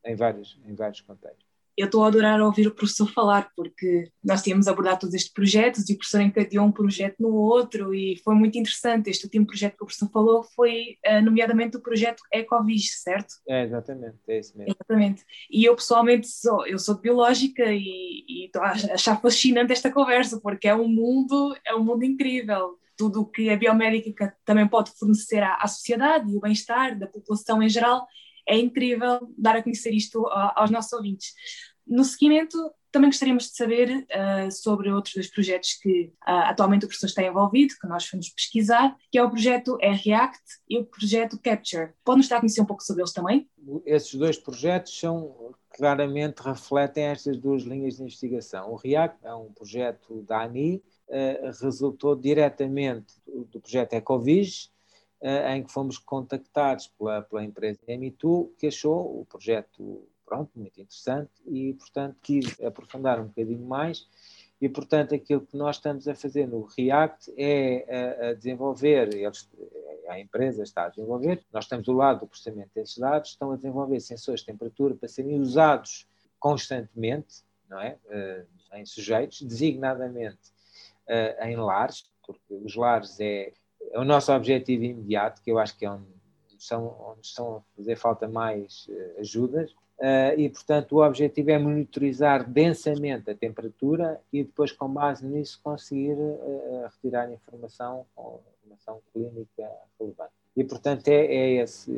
em vários, em vários contextos. Eu estou a adorar ouvir o professor falar, porque nós tínhamos abordado todos estes projetos e o professor encadeou um projeto no outro e foi muito interessante. Este último projeto que o professor falou foi, uh, nomeadamente, o projeto Ecovis, certo? É, exatamente, é isso mesmo. Exatamente. E eu, pessoalmente, sou, eu sou de Biológica e estou a achar fascinante esta conversa, porque é um mundo, é um mundo incrível. Tudo o que a biomédica também pode fornecer à, à sociedade e o bem-estar da população em geral é incrível dar a conhecer isto aos nossos ouvintes. No seguimento, também gostaríamos de saber uh, sobre outros dois projetos que uh, atualmente o professor está envolvido, que nós fomos pesquisar, que é o projeto React e o projeto Capture. Pode-nos dar a conhecer um pouco sobre eles também? Esses dois projetos são claramente refletem estas duas linhas de investigação. O React é um projeto da ANI, uh, resultou diretamente do projeto Ecovis, em que fomos contactados pela, pela empresa M2, que achou o projeto pronto, muito interessante e, portanto, quis aprofundar um bocadinho mais e, portanto, aquilo que nós estamos a fazer no React é a, a desenvolver, eles, a empresa está a desenvolver, nós estamos do lado do processamento desses dados, estão a desenvolver sensores de temperatura para serem usados constantemente, não é? Uh, em sujeitos, designadamente uh, em lares, porque os lares é, é, o nosso objetivo imediato, que eu acho que é onde, são, onde estão a fazer falta mais uh, ajudas, Uh, e, portanto, o objetivo é monitorizar densamente a temperatura e depois, com base nisso, conseguir uh, retirar informação, informação clínica relevante. E, portanto, é, é esse,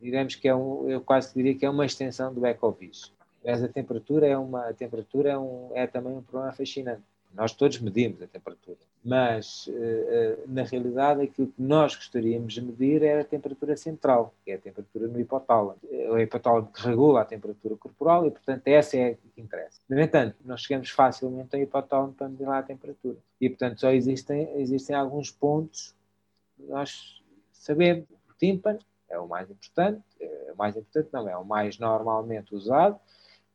diremos que é um, eu quase diria que é uma extensão do Ecovis. Mas a temperatura é uma, temperatura é, um, é também um problema fascinante. Nós todos medimos a temperatura, mas eh, eh, na realidade aquilo que nós gostaríamos de medir é a temperatura central, que é a temperatura no hipotálamo. É o hipotálamo que regula a temperatura corporal e, portanto, essa é a que interessa. No entanto, nós chegamos facilmente ao hipotálamo para medir lá a temperatura. E, portanto, só existem, existem alguns pontos nós sabemos. O tímpano é o mais importante, é o mais importante não, é o mais normalmente usado,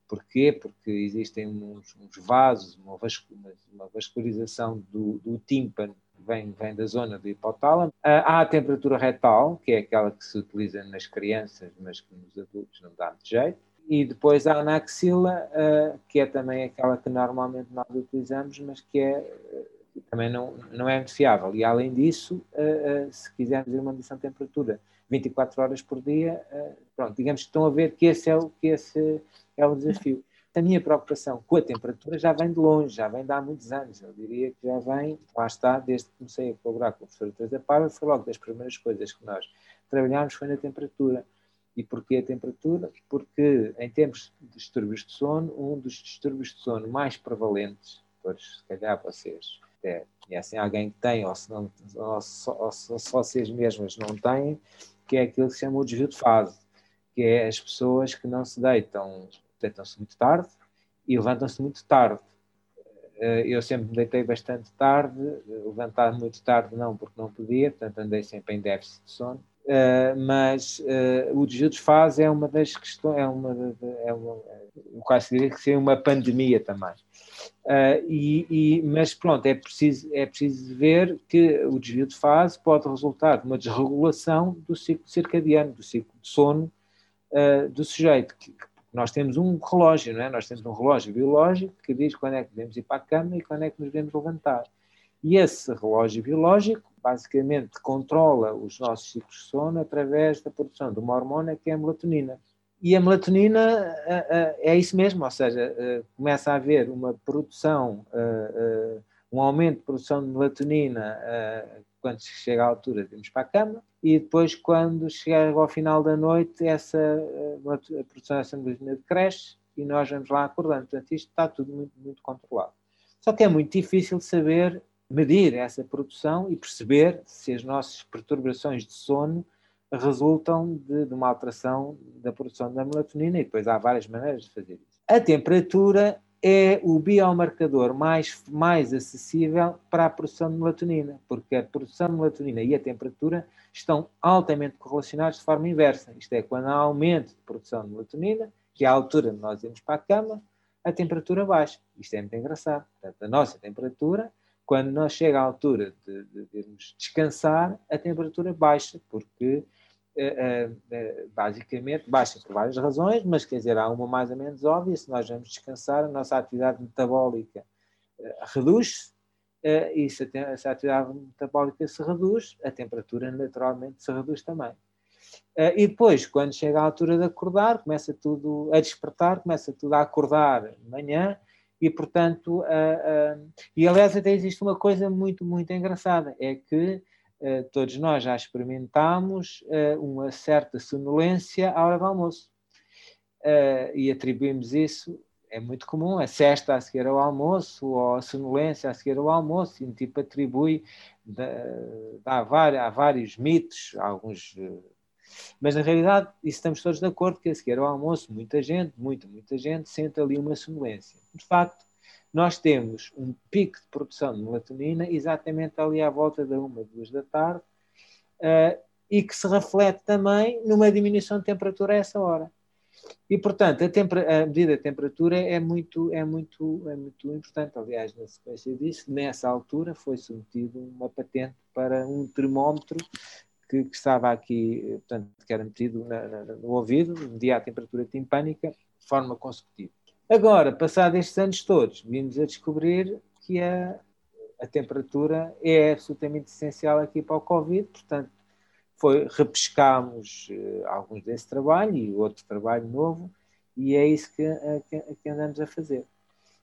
Porquê? Porque existem uns, uns vasos, uma, vasco, uma vascularização do, do tímpano que vem, vem da zona do hipotálamo. Há a temperatura retal, que é aquela que se utiliza nas crianças, mas que nos adultos não dá de jeito. E depois há a anaxila, que é também aquela que normalmente nós utilizamos, mas que é também não, não é muito fiável. E além disso, se quisermos ir uma medição de temperatura 24 horas por dia, pronto, digamos que estão a ver que esse é o, que esse é o desafio. <laughs> A minha preocupação com a temperatura já vem de longe, já vem de há muitos anos. Eu diria que já vem, lá está, desde que comecei a colaborar com a professora Teresa Paiva, foi logo das primeiras coisas que nós trabalhámos foi na temperatura. E porquê a temperatura? Porque, em termos de distúrbios de sono, um dos distúrbios de sono mais prevalentes, pois se calhar vocês até conhecem alguém que tem, ou se, não, ou, se, ou se vocês mesmos não têm, que é aquilo que se chama o desvio de fase, que é as pessoas que não se deitam deitam-se muito tarde e levantam-se muito tarde. Eh, eu sempre me deitei bastante tarde, levantar muito tarde não, porque não podia, portanto andei sempre em déficit de sono. Uh, mas uh, o desvio de fase é uma das questões, é uma, é uma eu quase diria que seria uma pandemia também. Uh, e, e, mas pronto, é preciso, é preciso ver que o desvio de fase pode resultar de uma desregulação do ciclo circadiano, do ciclo de sono do sujeito, que, que nós temos um relógio, não é? Nós temos um relógio biológico que diz quando é que devemos ir para a cama e quando é que nos devemos levantar. E esse relógio biológico, basicamente, controla os nossos ciclos de sono através da produção de uma hormona que é a melatonina. E a melatonina é isso mesmo, ou seja, começa a haver uma produção, um aumento de produção de melatonina quando chega à altura de irmos para a cama, e depois, quando chegar ao final da noite, essa eh, a produção dessa melatonina cresce e nós vamos lá acordando. Portanto, isto está tudo muito, muito controlado. Só que é muito difícil saber medir essa produção e perceber se as nossas perturbações de sono resultam de, de, uma alteração da produção da melatonina e depois há várias maneiras de fazer isso. A temperatura é o biomarcador mais, mais acessível para a produção de melatonina, porque a produção de melatonina e a temperatura estão altamente correlacionados de forma inversa. Isto é, quando há aumento de produção de melatonina, que é a altura de nós irmos para a cama, a temperatura baixa. Isto é muito engraçado. Portanto, a nossa temperatura, quando nós chega à altura de, de, irmos descansar, a temperatura baixa, porque basicamente, baixa por várias razões, mas quer dizer, há uma mais ou menos óbvia, se nós vamos descansar, a nossa atividade metabólica reduz-se, e se a, atividade metabólica se reduz, a temperatura naturalmente se reduz também. e depois, quando chega a altura de acordar, começa tudo a despertar, começa tudo a acordar de manhã, e portanto, e aliás até existe uma coisa muito, muito engraçada, é que eh, todos nós já experimentámos eh, uma certa sonolência à hora do almoço. Eh, e atribuímos isso, é muito comum, a cesta a seguir ao almoço ou a sonolência a seguir ao almoço, e um tipo atribui, há vários mitos, alguns mas na realidade, estamos todos de acordo que a seguir ao almoço, muita gente, muita, muita gente, sente ali uma sonolência. De facto, nós temos um pico de produção de melatonina exatamente ali à volta da uma, duas da tarde, uh, e que se reflete também numa diminuição de temperatura a essa hora. E, portanto, a, a, medida de temperatura é muito, é, muito, é muito importante. Aliás, na sequência disso, nessa altura, foi submetido uma patente para um termómetro que, que estava aqui, portanto, que era metido na, na, no ouvido, media a temperatura timpânica de forma consecutiva. Agora, passados estes anos todos, vimos a descobrir que a, a temperatura é absolutamente essencial aqui para o Covid, portanto, foi, repescámos uh, alguns desse trabalho e outro trabalho novo, e é isso que, que, que, andamos a fazer.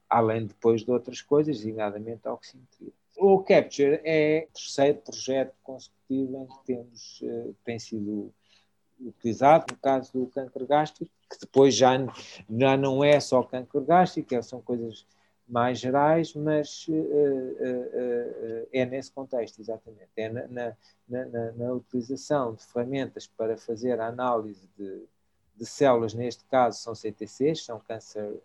Além depois de outras coisas, designadamente a oximetria. O Capture é o terceiro projeto consecutivo em que temos, uh, tem sido utilizado no caso do câncer gástrico, que depois já, já não é só câncer gástrico, é, são coisas mais gerais, mas uh, uh, uh, é nesse contexto, exatamente. É na, na, na, na, utilização de ferramentas para fazer a análise de, de células, neste caso são CTCs, são Cancer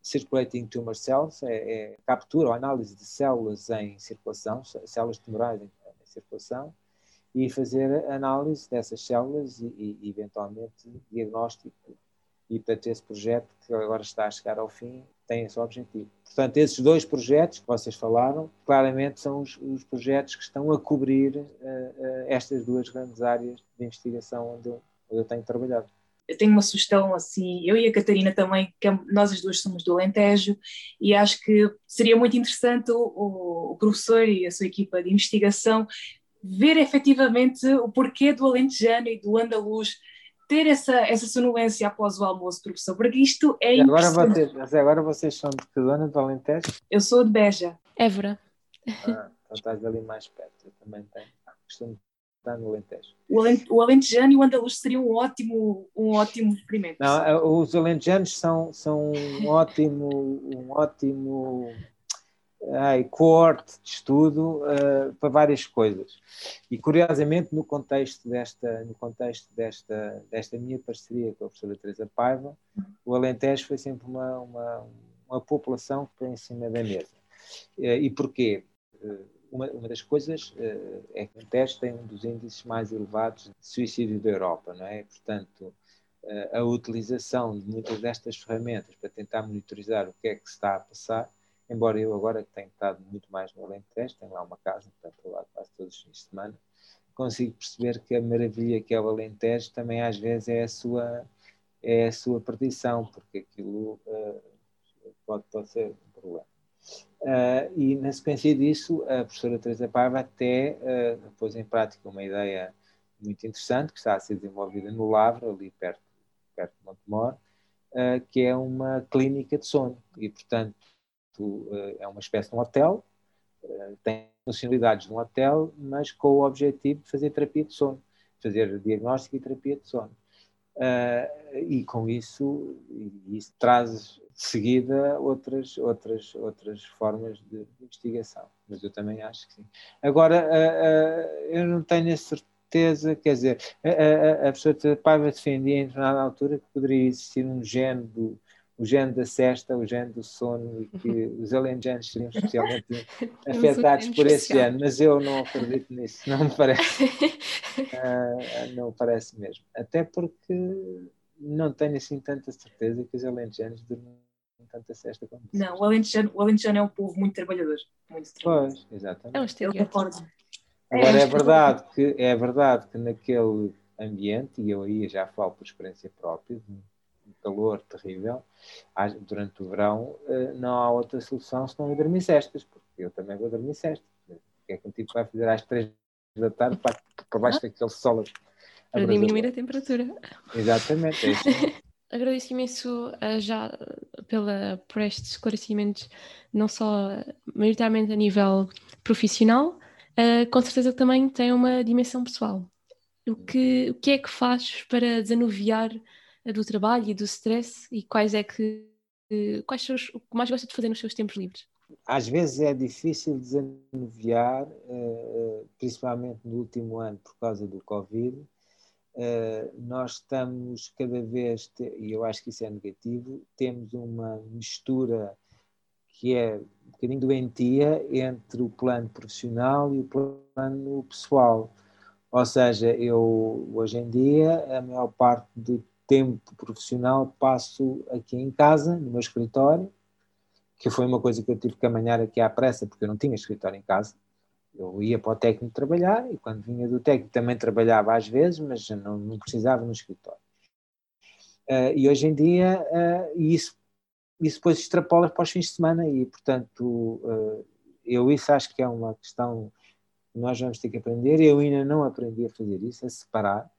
Circulating Tumor Cells, é, é captura ou análise de células em circulação, células tumorais em, em circulação, e fazer análise dessas células e, e, eventualmente diagnóstico. E portanto esse projeto que agora está a chegar ao fim tem esse objetivo. Portanto, esses dois projetos que vocês falaram, claramente são os, os projetos que estão a cobrir uh, uh, estas duas grandes áreas de investigação onde eu, onde eu tenho trabalhado eu tenho uma sugestão assim, eu e a Catarina também, que é, nós as duas somos do Alentejo, e acho que seria muito interessante o, o, professor e a sua equipa de investigação ver efetivamente o porquê do alentejano e do andaluz ter essa, essa sonolência após o almoço, professor, porque isto é e agora vocês, agora vocês são de que zona do Alentejo? Eu sou de Beja. Évora. Ah, então estás ali mais perto, eu também tenho. Costumo estar no Alentejo. O alentejano e o andaluz seriam um ótimo, um ótimo experimento. Não, eh, os alentejanos são, são um ótimo, um ótimo ai, coorte de estudo uh, para várias coisas. E curiosamente, no contexto desta, no contexto desta, desta minha parceria com a professora Teresa Paiva, o Alentejo foi sempre uma, uma, uma população que foi em cima da mesa. Uh, e porquê? Uh, uma, uma, das coisas é que o Alentejo tem um dos índices mais elevados de suicídio da Europa, não é? Portanto, a utilização de muitas destas ferramentas para tentar monitorizar o que é que se está a passar embora eu agora tenha estado muito mais no Alentejo, tenho lá uma casa, portanto estou lá quase todos os fins de semana, consigo perceber que a maravilha que é o Alentejo também às vezes é a sua, é a sua perdição, porque aquilo uh, pode, pode ser um problema. Uh, e na sequência disso, a professora Teresa Paiva até uh, pôs em prática uma ideia muito interessante que está a ser desenvolvida no Lavra, ali perto, perto de Montemor, uh, que é uma clínica de sono. E, portanto, uh, é uma espécie de um hotel, uh, tem funcionalidades de um hotel, mas com o objetivo de fazer terapia de sono, fazer diagnóstico e terapia de sono. Uh, e com isso, isso traz de seguida outras, outras, outras formas de investigação. Mas eu também acho que sim. Agora, eu não tenho a certeza, quer dizer, a, a, a pessoa Paiva defendia em determinada altura que poderia existir um gene do, o gene da cesta, o gene do sono, e que <laughs> os alentejanos seriam especialmente <laughs> afetados por esse gene, mas eu não acredito nisso, não me parece. uh, <laughs> não parece mesmo. Até porque não tenho assim tanta certeza que os alentejanos dormem tanta cesta como Não, o alentejano, o alentejano é um povo muito trabalhador. Muito trabalhador. Pois, exatamente. É um Agora é verdade que é verdade que naquele ambiente, e eu aí já falo por experiência própria, calor terrível, durante o verão não há outra solução senão ir dormir cestas, porque eu também vou dormir cestas. O que é que um tipo vai fazer às três da tarde para, para baixo daquele sol? Para diminuir a temperatura. Exatamente, é isso. <laughs> Agradeço imenso uh, já pela, por estes esclarecimentos, não só maioritariamente a nível profissional, uh, com certeza também tem uma dimensão pessoal. O que, o que é que faz para desanuviar do trabalho e do stress e quais é que quais são os, o que mais gosta de fazer nos seus tempos livres? Às vezes é difícil desanuviar, uh, principalmente no último ano por causa do Covid, Uh, nós estamos cada vez, e eu acho que isso é negativo, temos uma mistura que é um bocadinho doentia entre o plano profissional e o plano pessoal. Ou seja, eu hoje em dia, a maior parte do tempo profissional passo aqui em casa, no meu escritório, que foi uma coisa que eu tive que amanhar aqui à pressa, porque eu não tinha escritório em casa eu ia para o técnico trabalhar e quando vinha do técnico também trabalhava às vezes, mas não, não precisava no escritório. Uh, e hoje em dia, uh, isso, isso depois extrapola para os fins de semana e, portanto, uh, eu isso acho que é uma questão que nós vamos ter que aprender. Eu ainda não aprendi a fazer isso, a separar.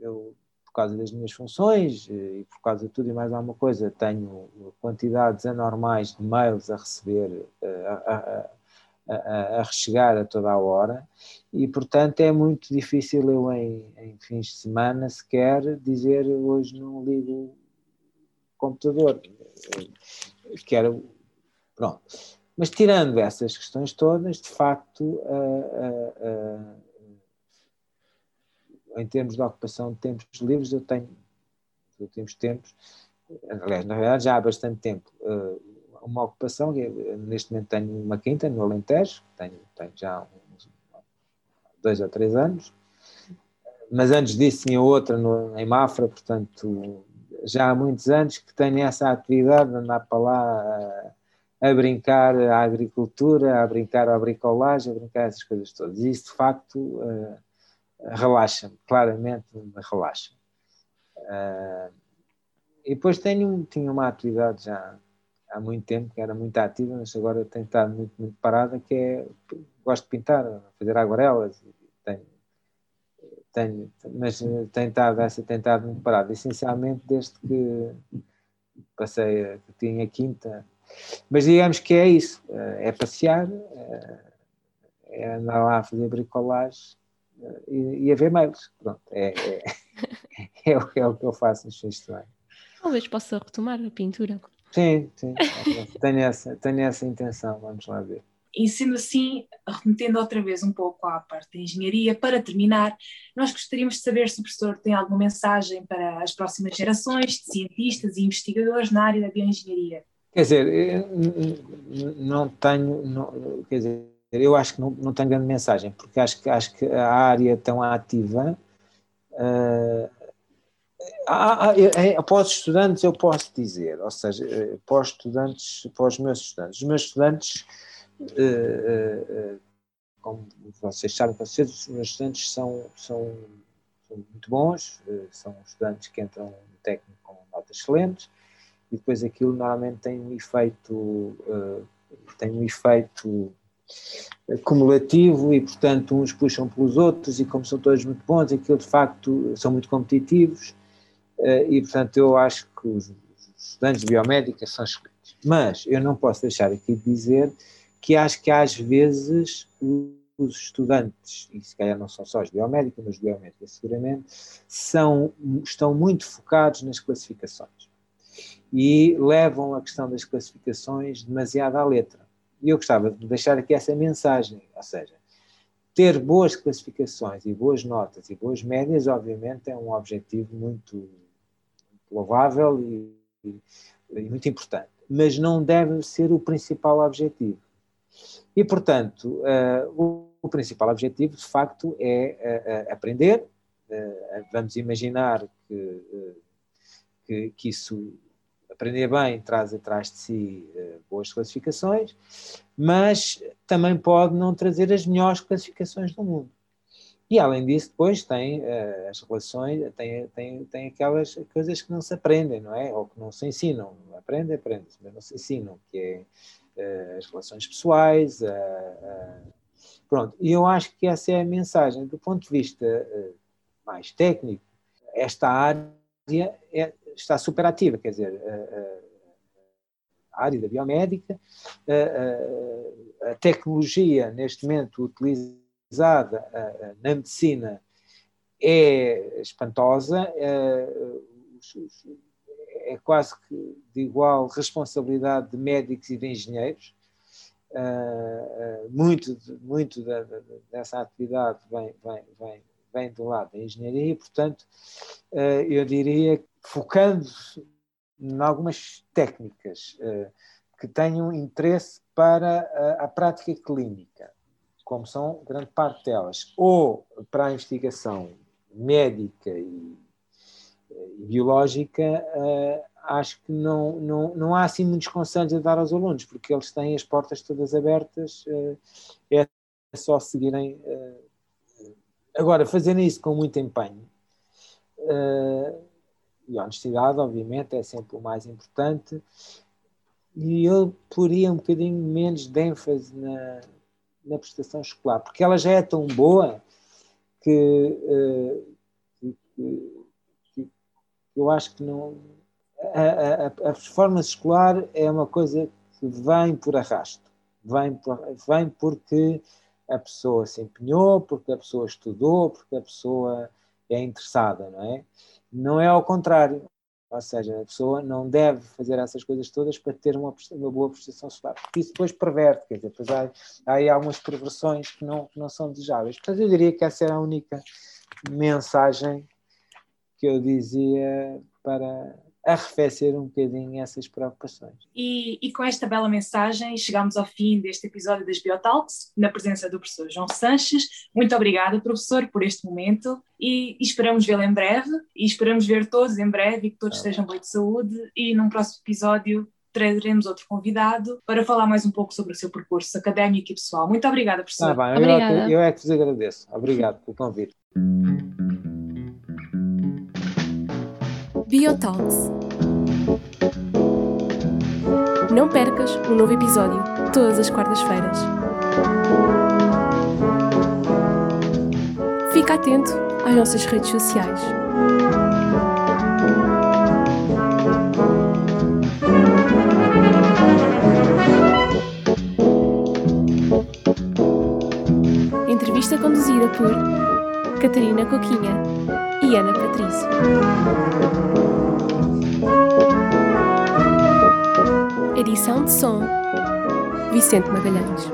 Eu, por causa das minhas funções e por causa de tudo e mais alguma coisa, tenho quantidades anormais de mails a receber, a, a, a, a rechegar a toda a hora e, portanto, é muito difícil eu, em, em fins de semana, sequer dizer hoje não ligo o computador. Quero. Pronto. Mas tirando essas questões todas, de facto, uh, em termos de ocupação de tempos livres, eu tenho, nos últimos tempos, aliás, na verdade já há bastante tempo, uma ocupação, neste momento tenho uma quinta no Alentejo, tenho, tenho já uns dois ou três anos, mas antes disso tinha outra no, em Mafra, portanto já há muitos anos que tenho essa atividade de andar para lá a, a brincar à agricultura, a brincar à bricolagem, a brincar essas coisas todas. E isso de facto relaxa-me, claramente me relaxa. Uh, e depois tenho, tinha uma atividade já há muito tempo, que era muito ativa, mas agora tem estado muito, muito parada, que é, gosto de pintar, fazer aguarelas, tenho, tenho, mas tem estado, essa tem estado muito parada, essencialmente desde que passei, que tinha quinta, mas digamos que é isso, é passear, eh, é andar lá a fazer bricolagem e, e a ver mails, pronto, é, é, <laughs> é, é, o que eu faço nos fins de semana. Talvez possa retomar a pintura. Sim, sim, tenho essa, tenho essa intenção, vamos lá ver. E sendo assim, remetendo outra vez um pouco à parte da engenharia, para terminar, nós gostaríamos de saber se o professor tem alguma mensagem para as próximas gerações de cientistas e investigadores na área da bioengenharia. Quer dizer, não tenho, não, quer dizer, eu acho que não, não tenho grande mensagem, porque acho que, acho que a área tão ativa uh, ah, para os estudantes eu posso dizer, ou seja, eh, os estudantes, para os meus estudantes, os meus estudantes, eh, eh, como vocês sabem, os meus estudantes são, são, são muito bons, são estudantes que entram no técnico com notas excelentes, e depois aquilo normalmente tem um efeito, tem um efeito cumulativo e portanto uns puxam pelos outros e como são todos muito bons, aquilo de facto são muito competitivos eh, e, portanto, eu acho que os estudantes de biomédica são excelentes. Mas eu não posso deixar aqui de dizer que acho que às vezes os estudantes, e se calhar não são só os biomédicos, mas os biomédicos seguramente, são, estão muito focados nas classificações e levam a questão das classificações demasiado à letra. E eu gostava de deixar aqui essa mensagem, ou seja, ter boas classificações e boas notas e boas médias, obviamente, é um objetivo muito louvável e, e, muito importante, mas não deve ser o principal objetivo. E, portanto, uh, o, o, principal objetivo, de facto, é uh, uh, aprender. vamos imaginar que, que, que, isso, aprender bem, traz atrás de si boas classificações, mas também pode não trazer as melhores classificações do mundo. E além disso, depois tem uh, as relações, tem, tem, tem aquelas coisas que não se aprendem, não é? Ou que não se ensinam. Aprende, aprende-se, mas não se ensinam, que é uh, as relações pessoais. Pronto, e eu acho que essa é a mensagem. Do ponto de vista mais técnico, esta área é, está super ativa, quer dizer, a área da biomédica, a, a tecnologia neste momento utiliza utilizada na medicina é espantosa, é, quase que de igual responsabilidade de médicos e de engenheiros. Muito, muito dessa atividade vem, vem, vem, vem do lado da engenharia, portanto, eu diria focando-se em algumas técnicas que tenham interesse para a, a prática clínica como são grande parte delas, ou para a investigação médica e, e biológica, acho que não, não, não há assim muitos conselhos a dar aos alunos, porque eles têm as portas todas abertas, é só seguirem. Agora, fazerem isso com muito empenho. E a honestidade, obviamente, é sempre o mais importante. E eu poria um bocadinho menos de ênfase na, na prestação escolar, porque ela já é tão boa que, que, que, que eu acho que não. A, a, a, performance escolar é uma coisa que vem por arrasto, vem, por, vem porque a pessoa se empenhou, porque a pessoa estudou, porque a pessoa é interessada, não é? Não é ao contrário. Ou seja, a pessoa não deve fazer essas coisas todas para ter uma, uma boa prestação solar, porque isso depois perverte, quer dizer, depois há, há aí algumas perversões que não, que não são desejáveis. Portanto, eu diria que essa era a única mensagem que eu dizia para arrefecer um bocadinho essas preocupações. E, e, com esta bela mensagem chegamos ao fim deste episódio das Biotalks, na presença do professor João Sanches. Muito obrigada, professor, por este momento e, e esperamos vê-lo em breve e esperamos ver todos em breve e que todos ah. estejam bem de saúde e num próximo episódio traremos outro convidado para falar mais um pouco sobre o seu percurso académico e pessoal. Muito obrigada, professor. Ah, bem, eu, é que, eu é que vos agradeço. Obrigado pelo convite. Biotalks. Não percas um novo episódio todas as quartas-feiras. Fica atento às nossas redes sociais. Entrevista conduzida por Catarina Coquinha e Ana Patrício. Edição de som Vicente Magalhães.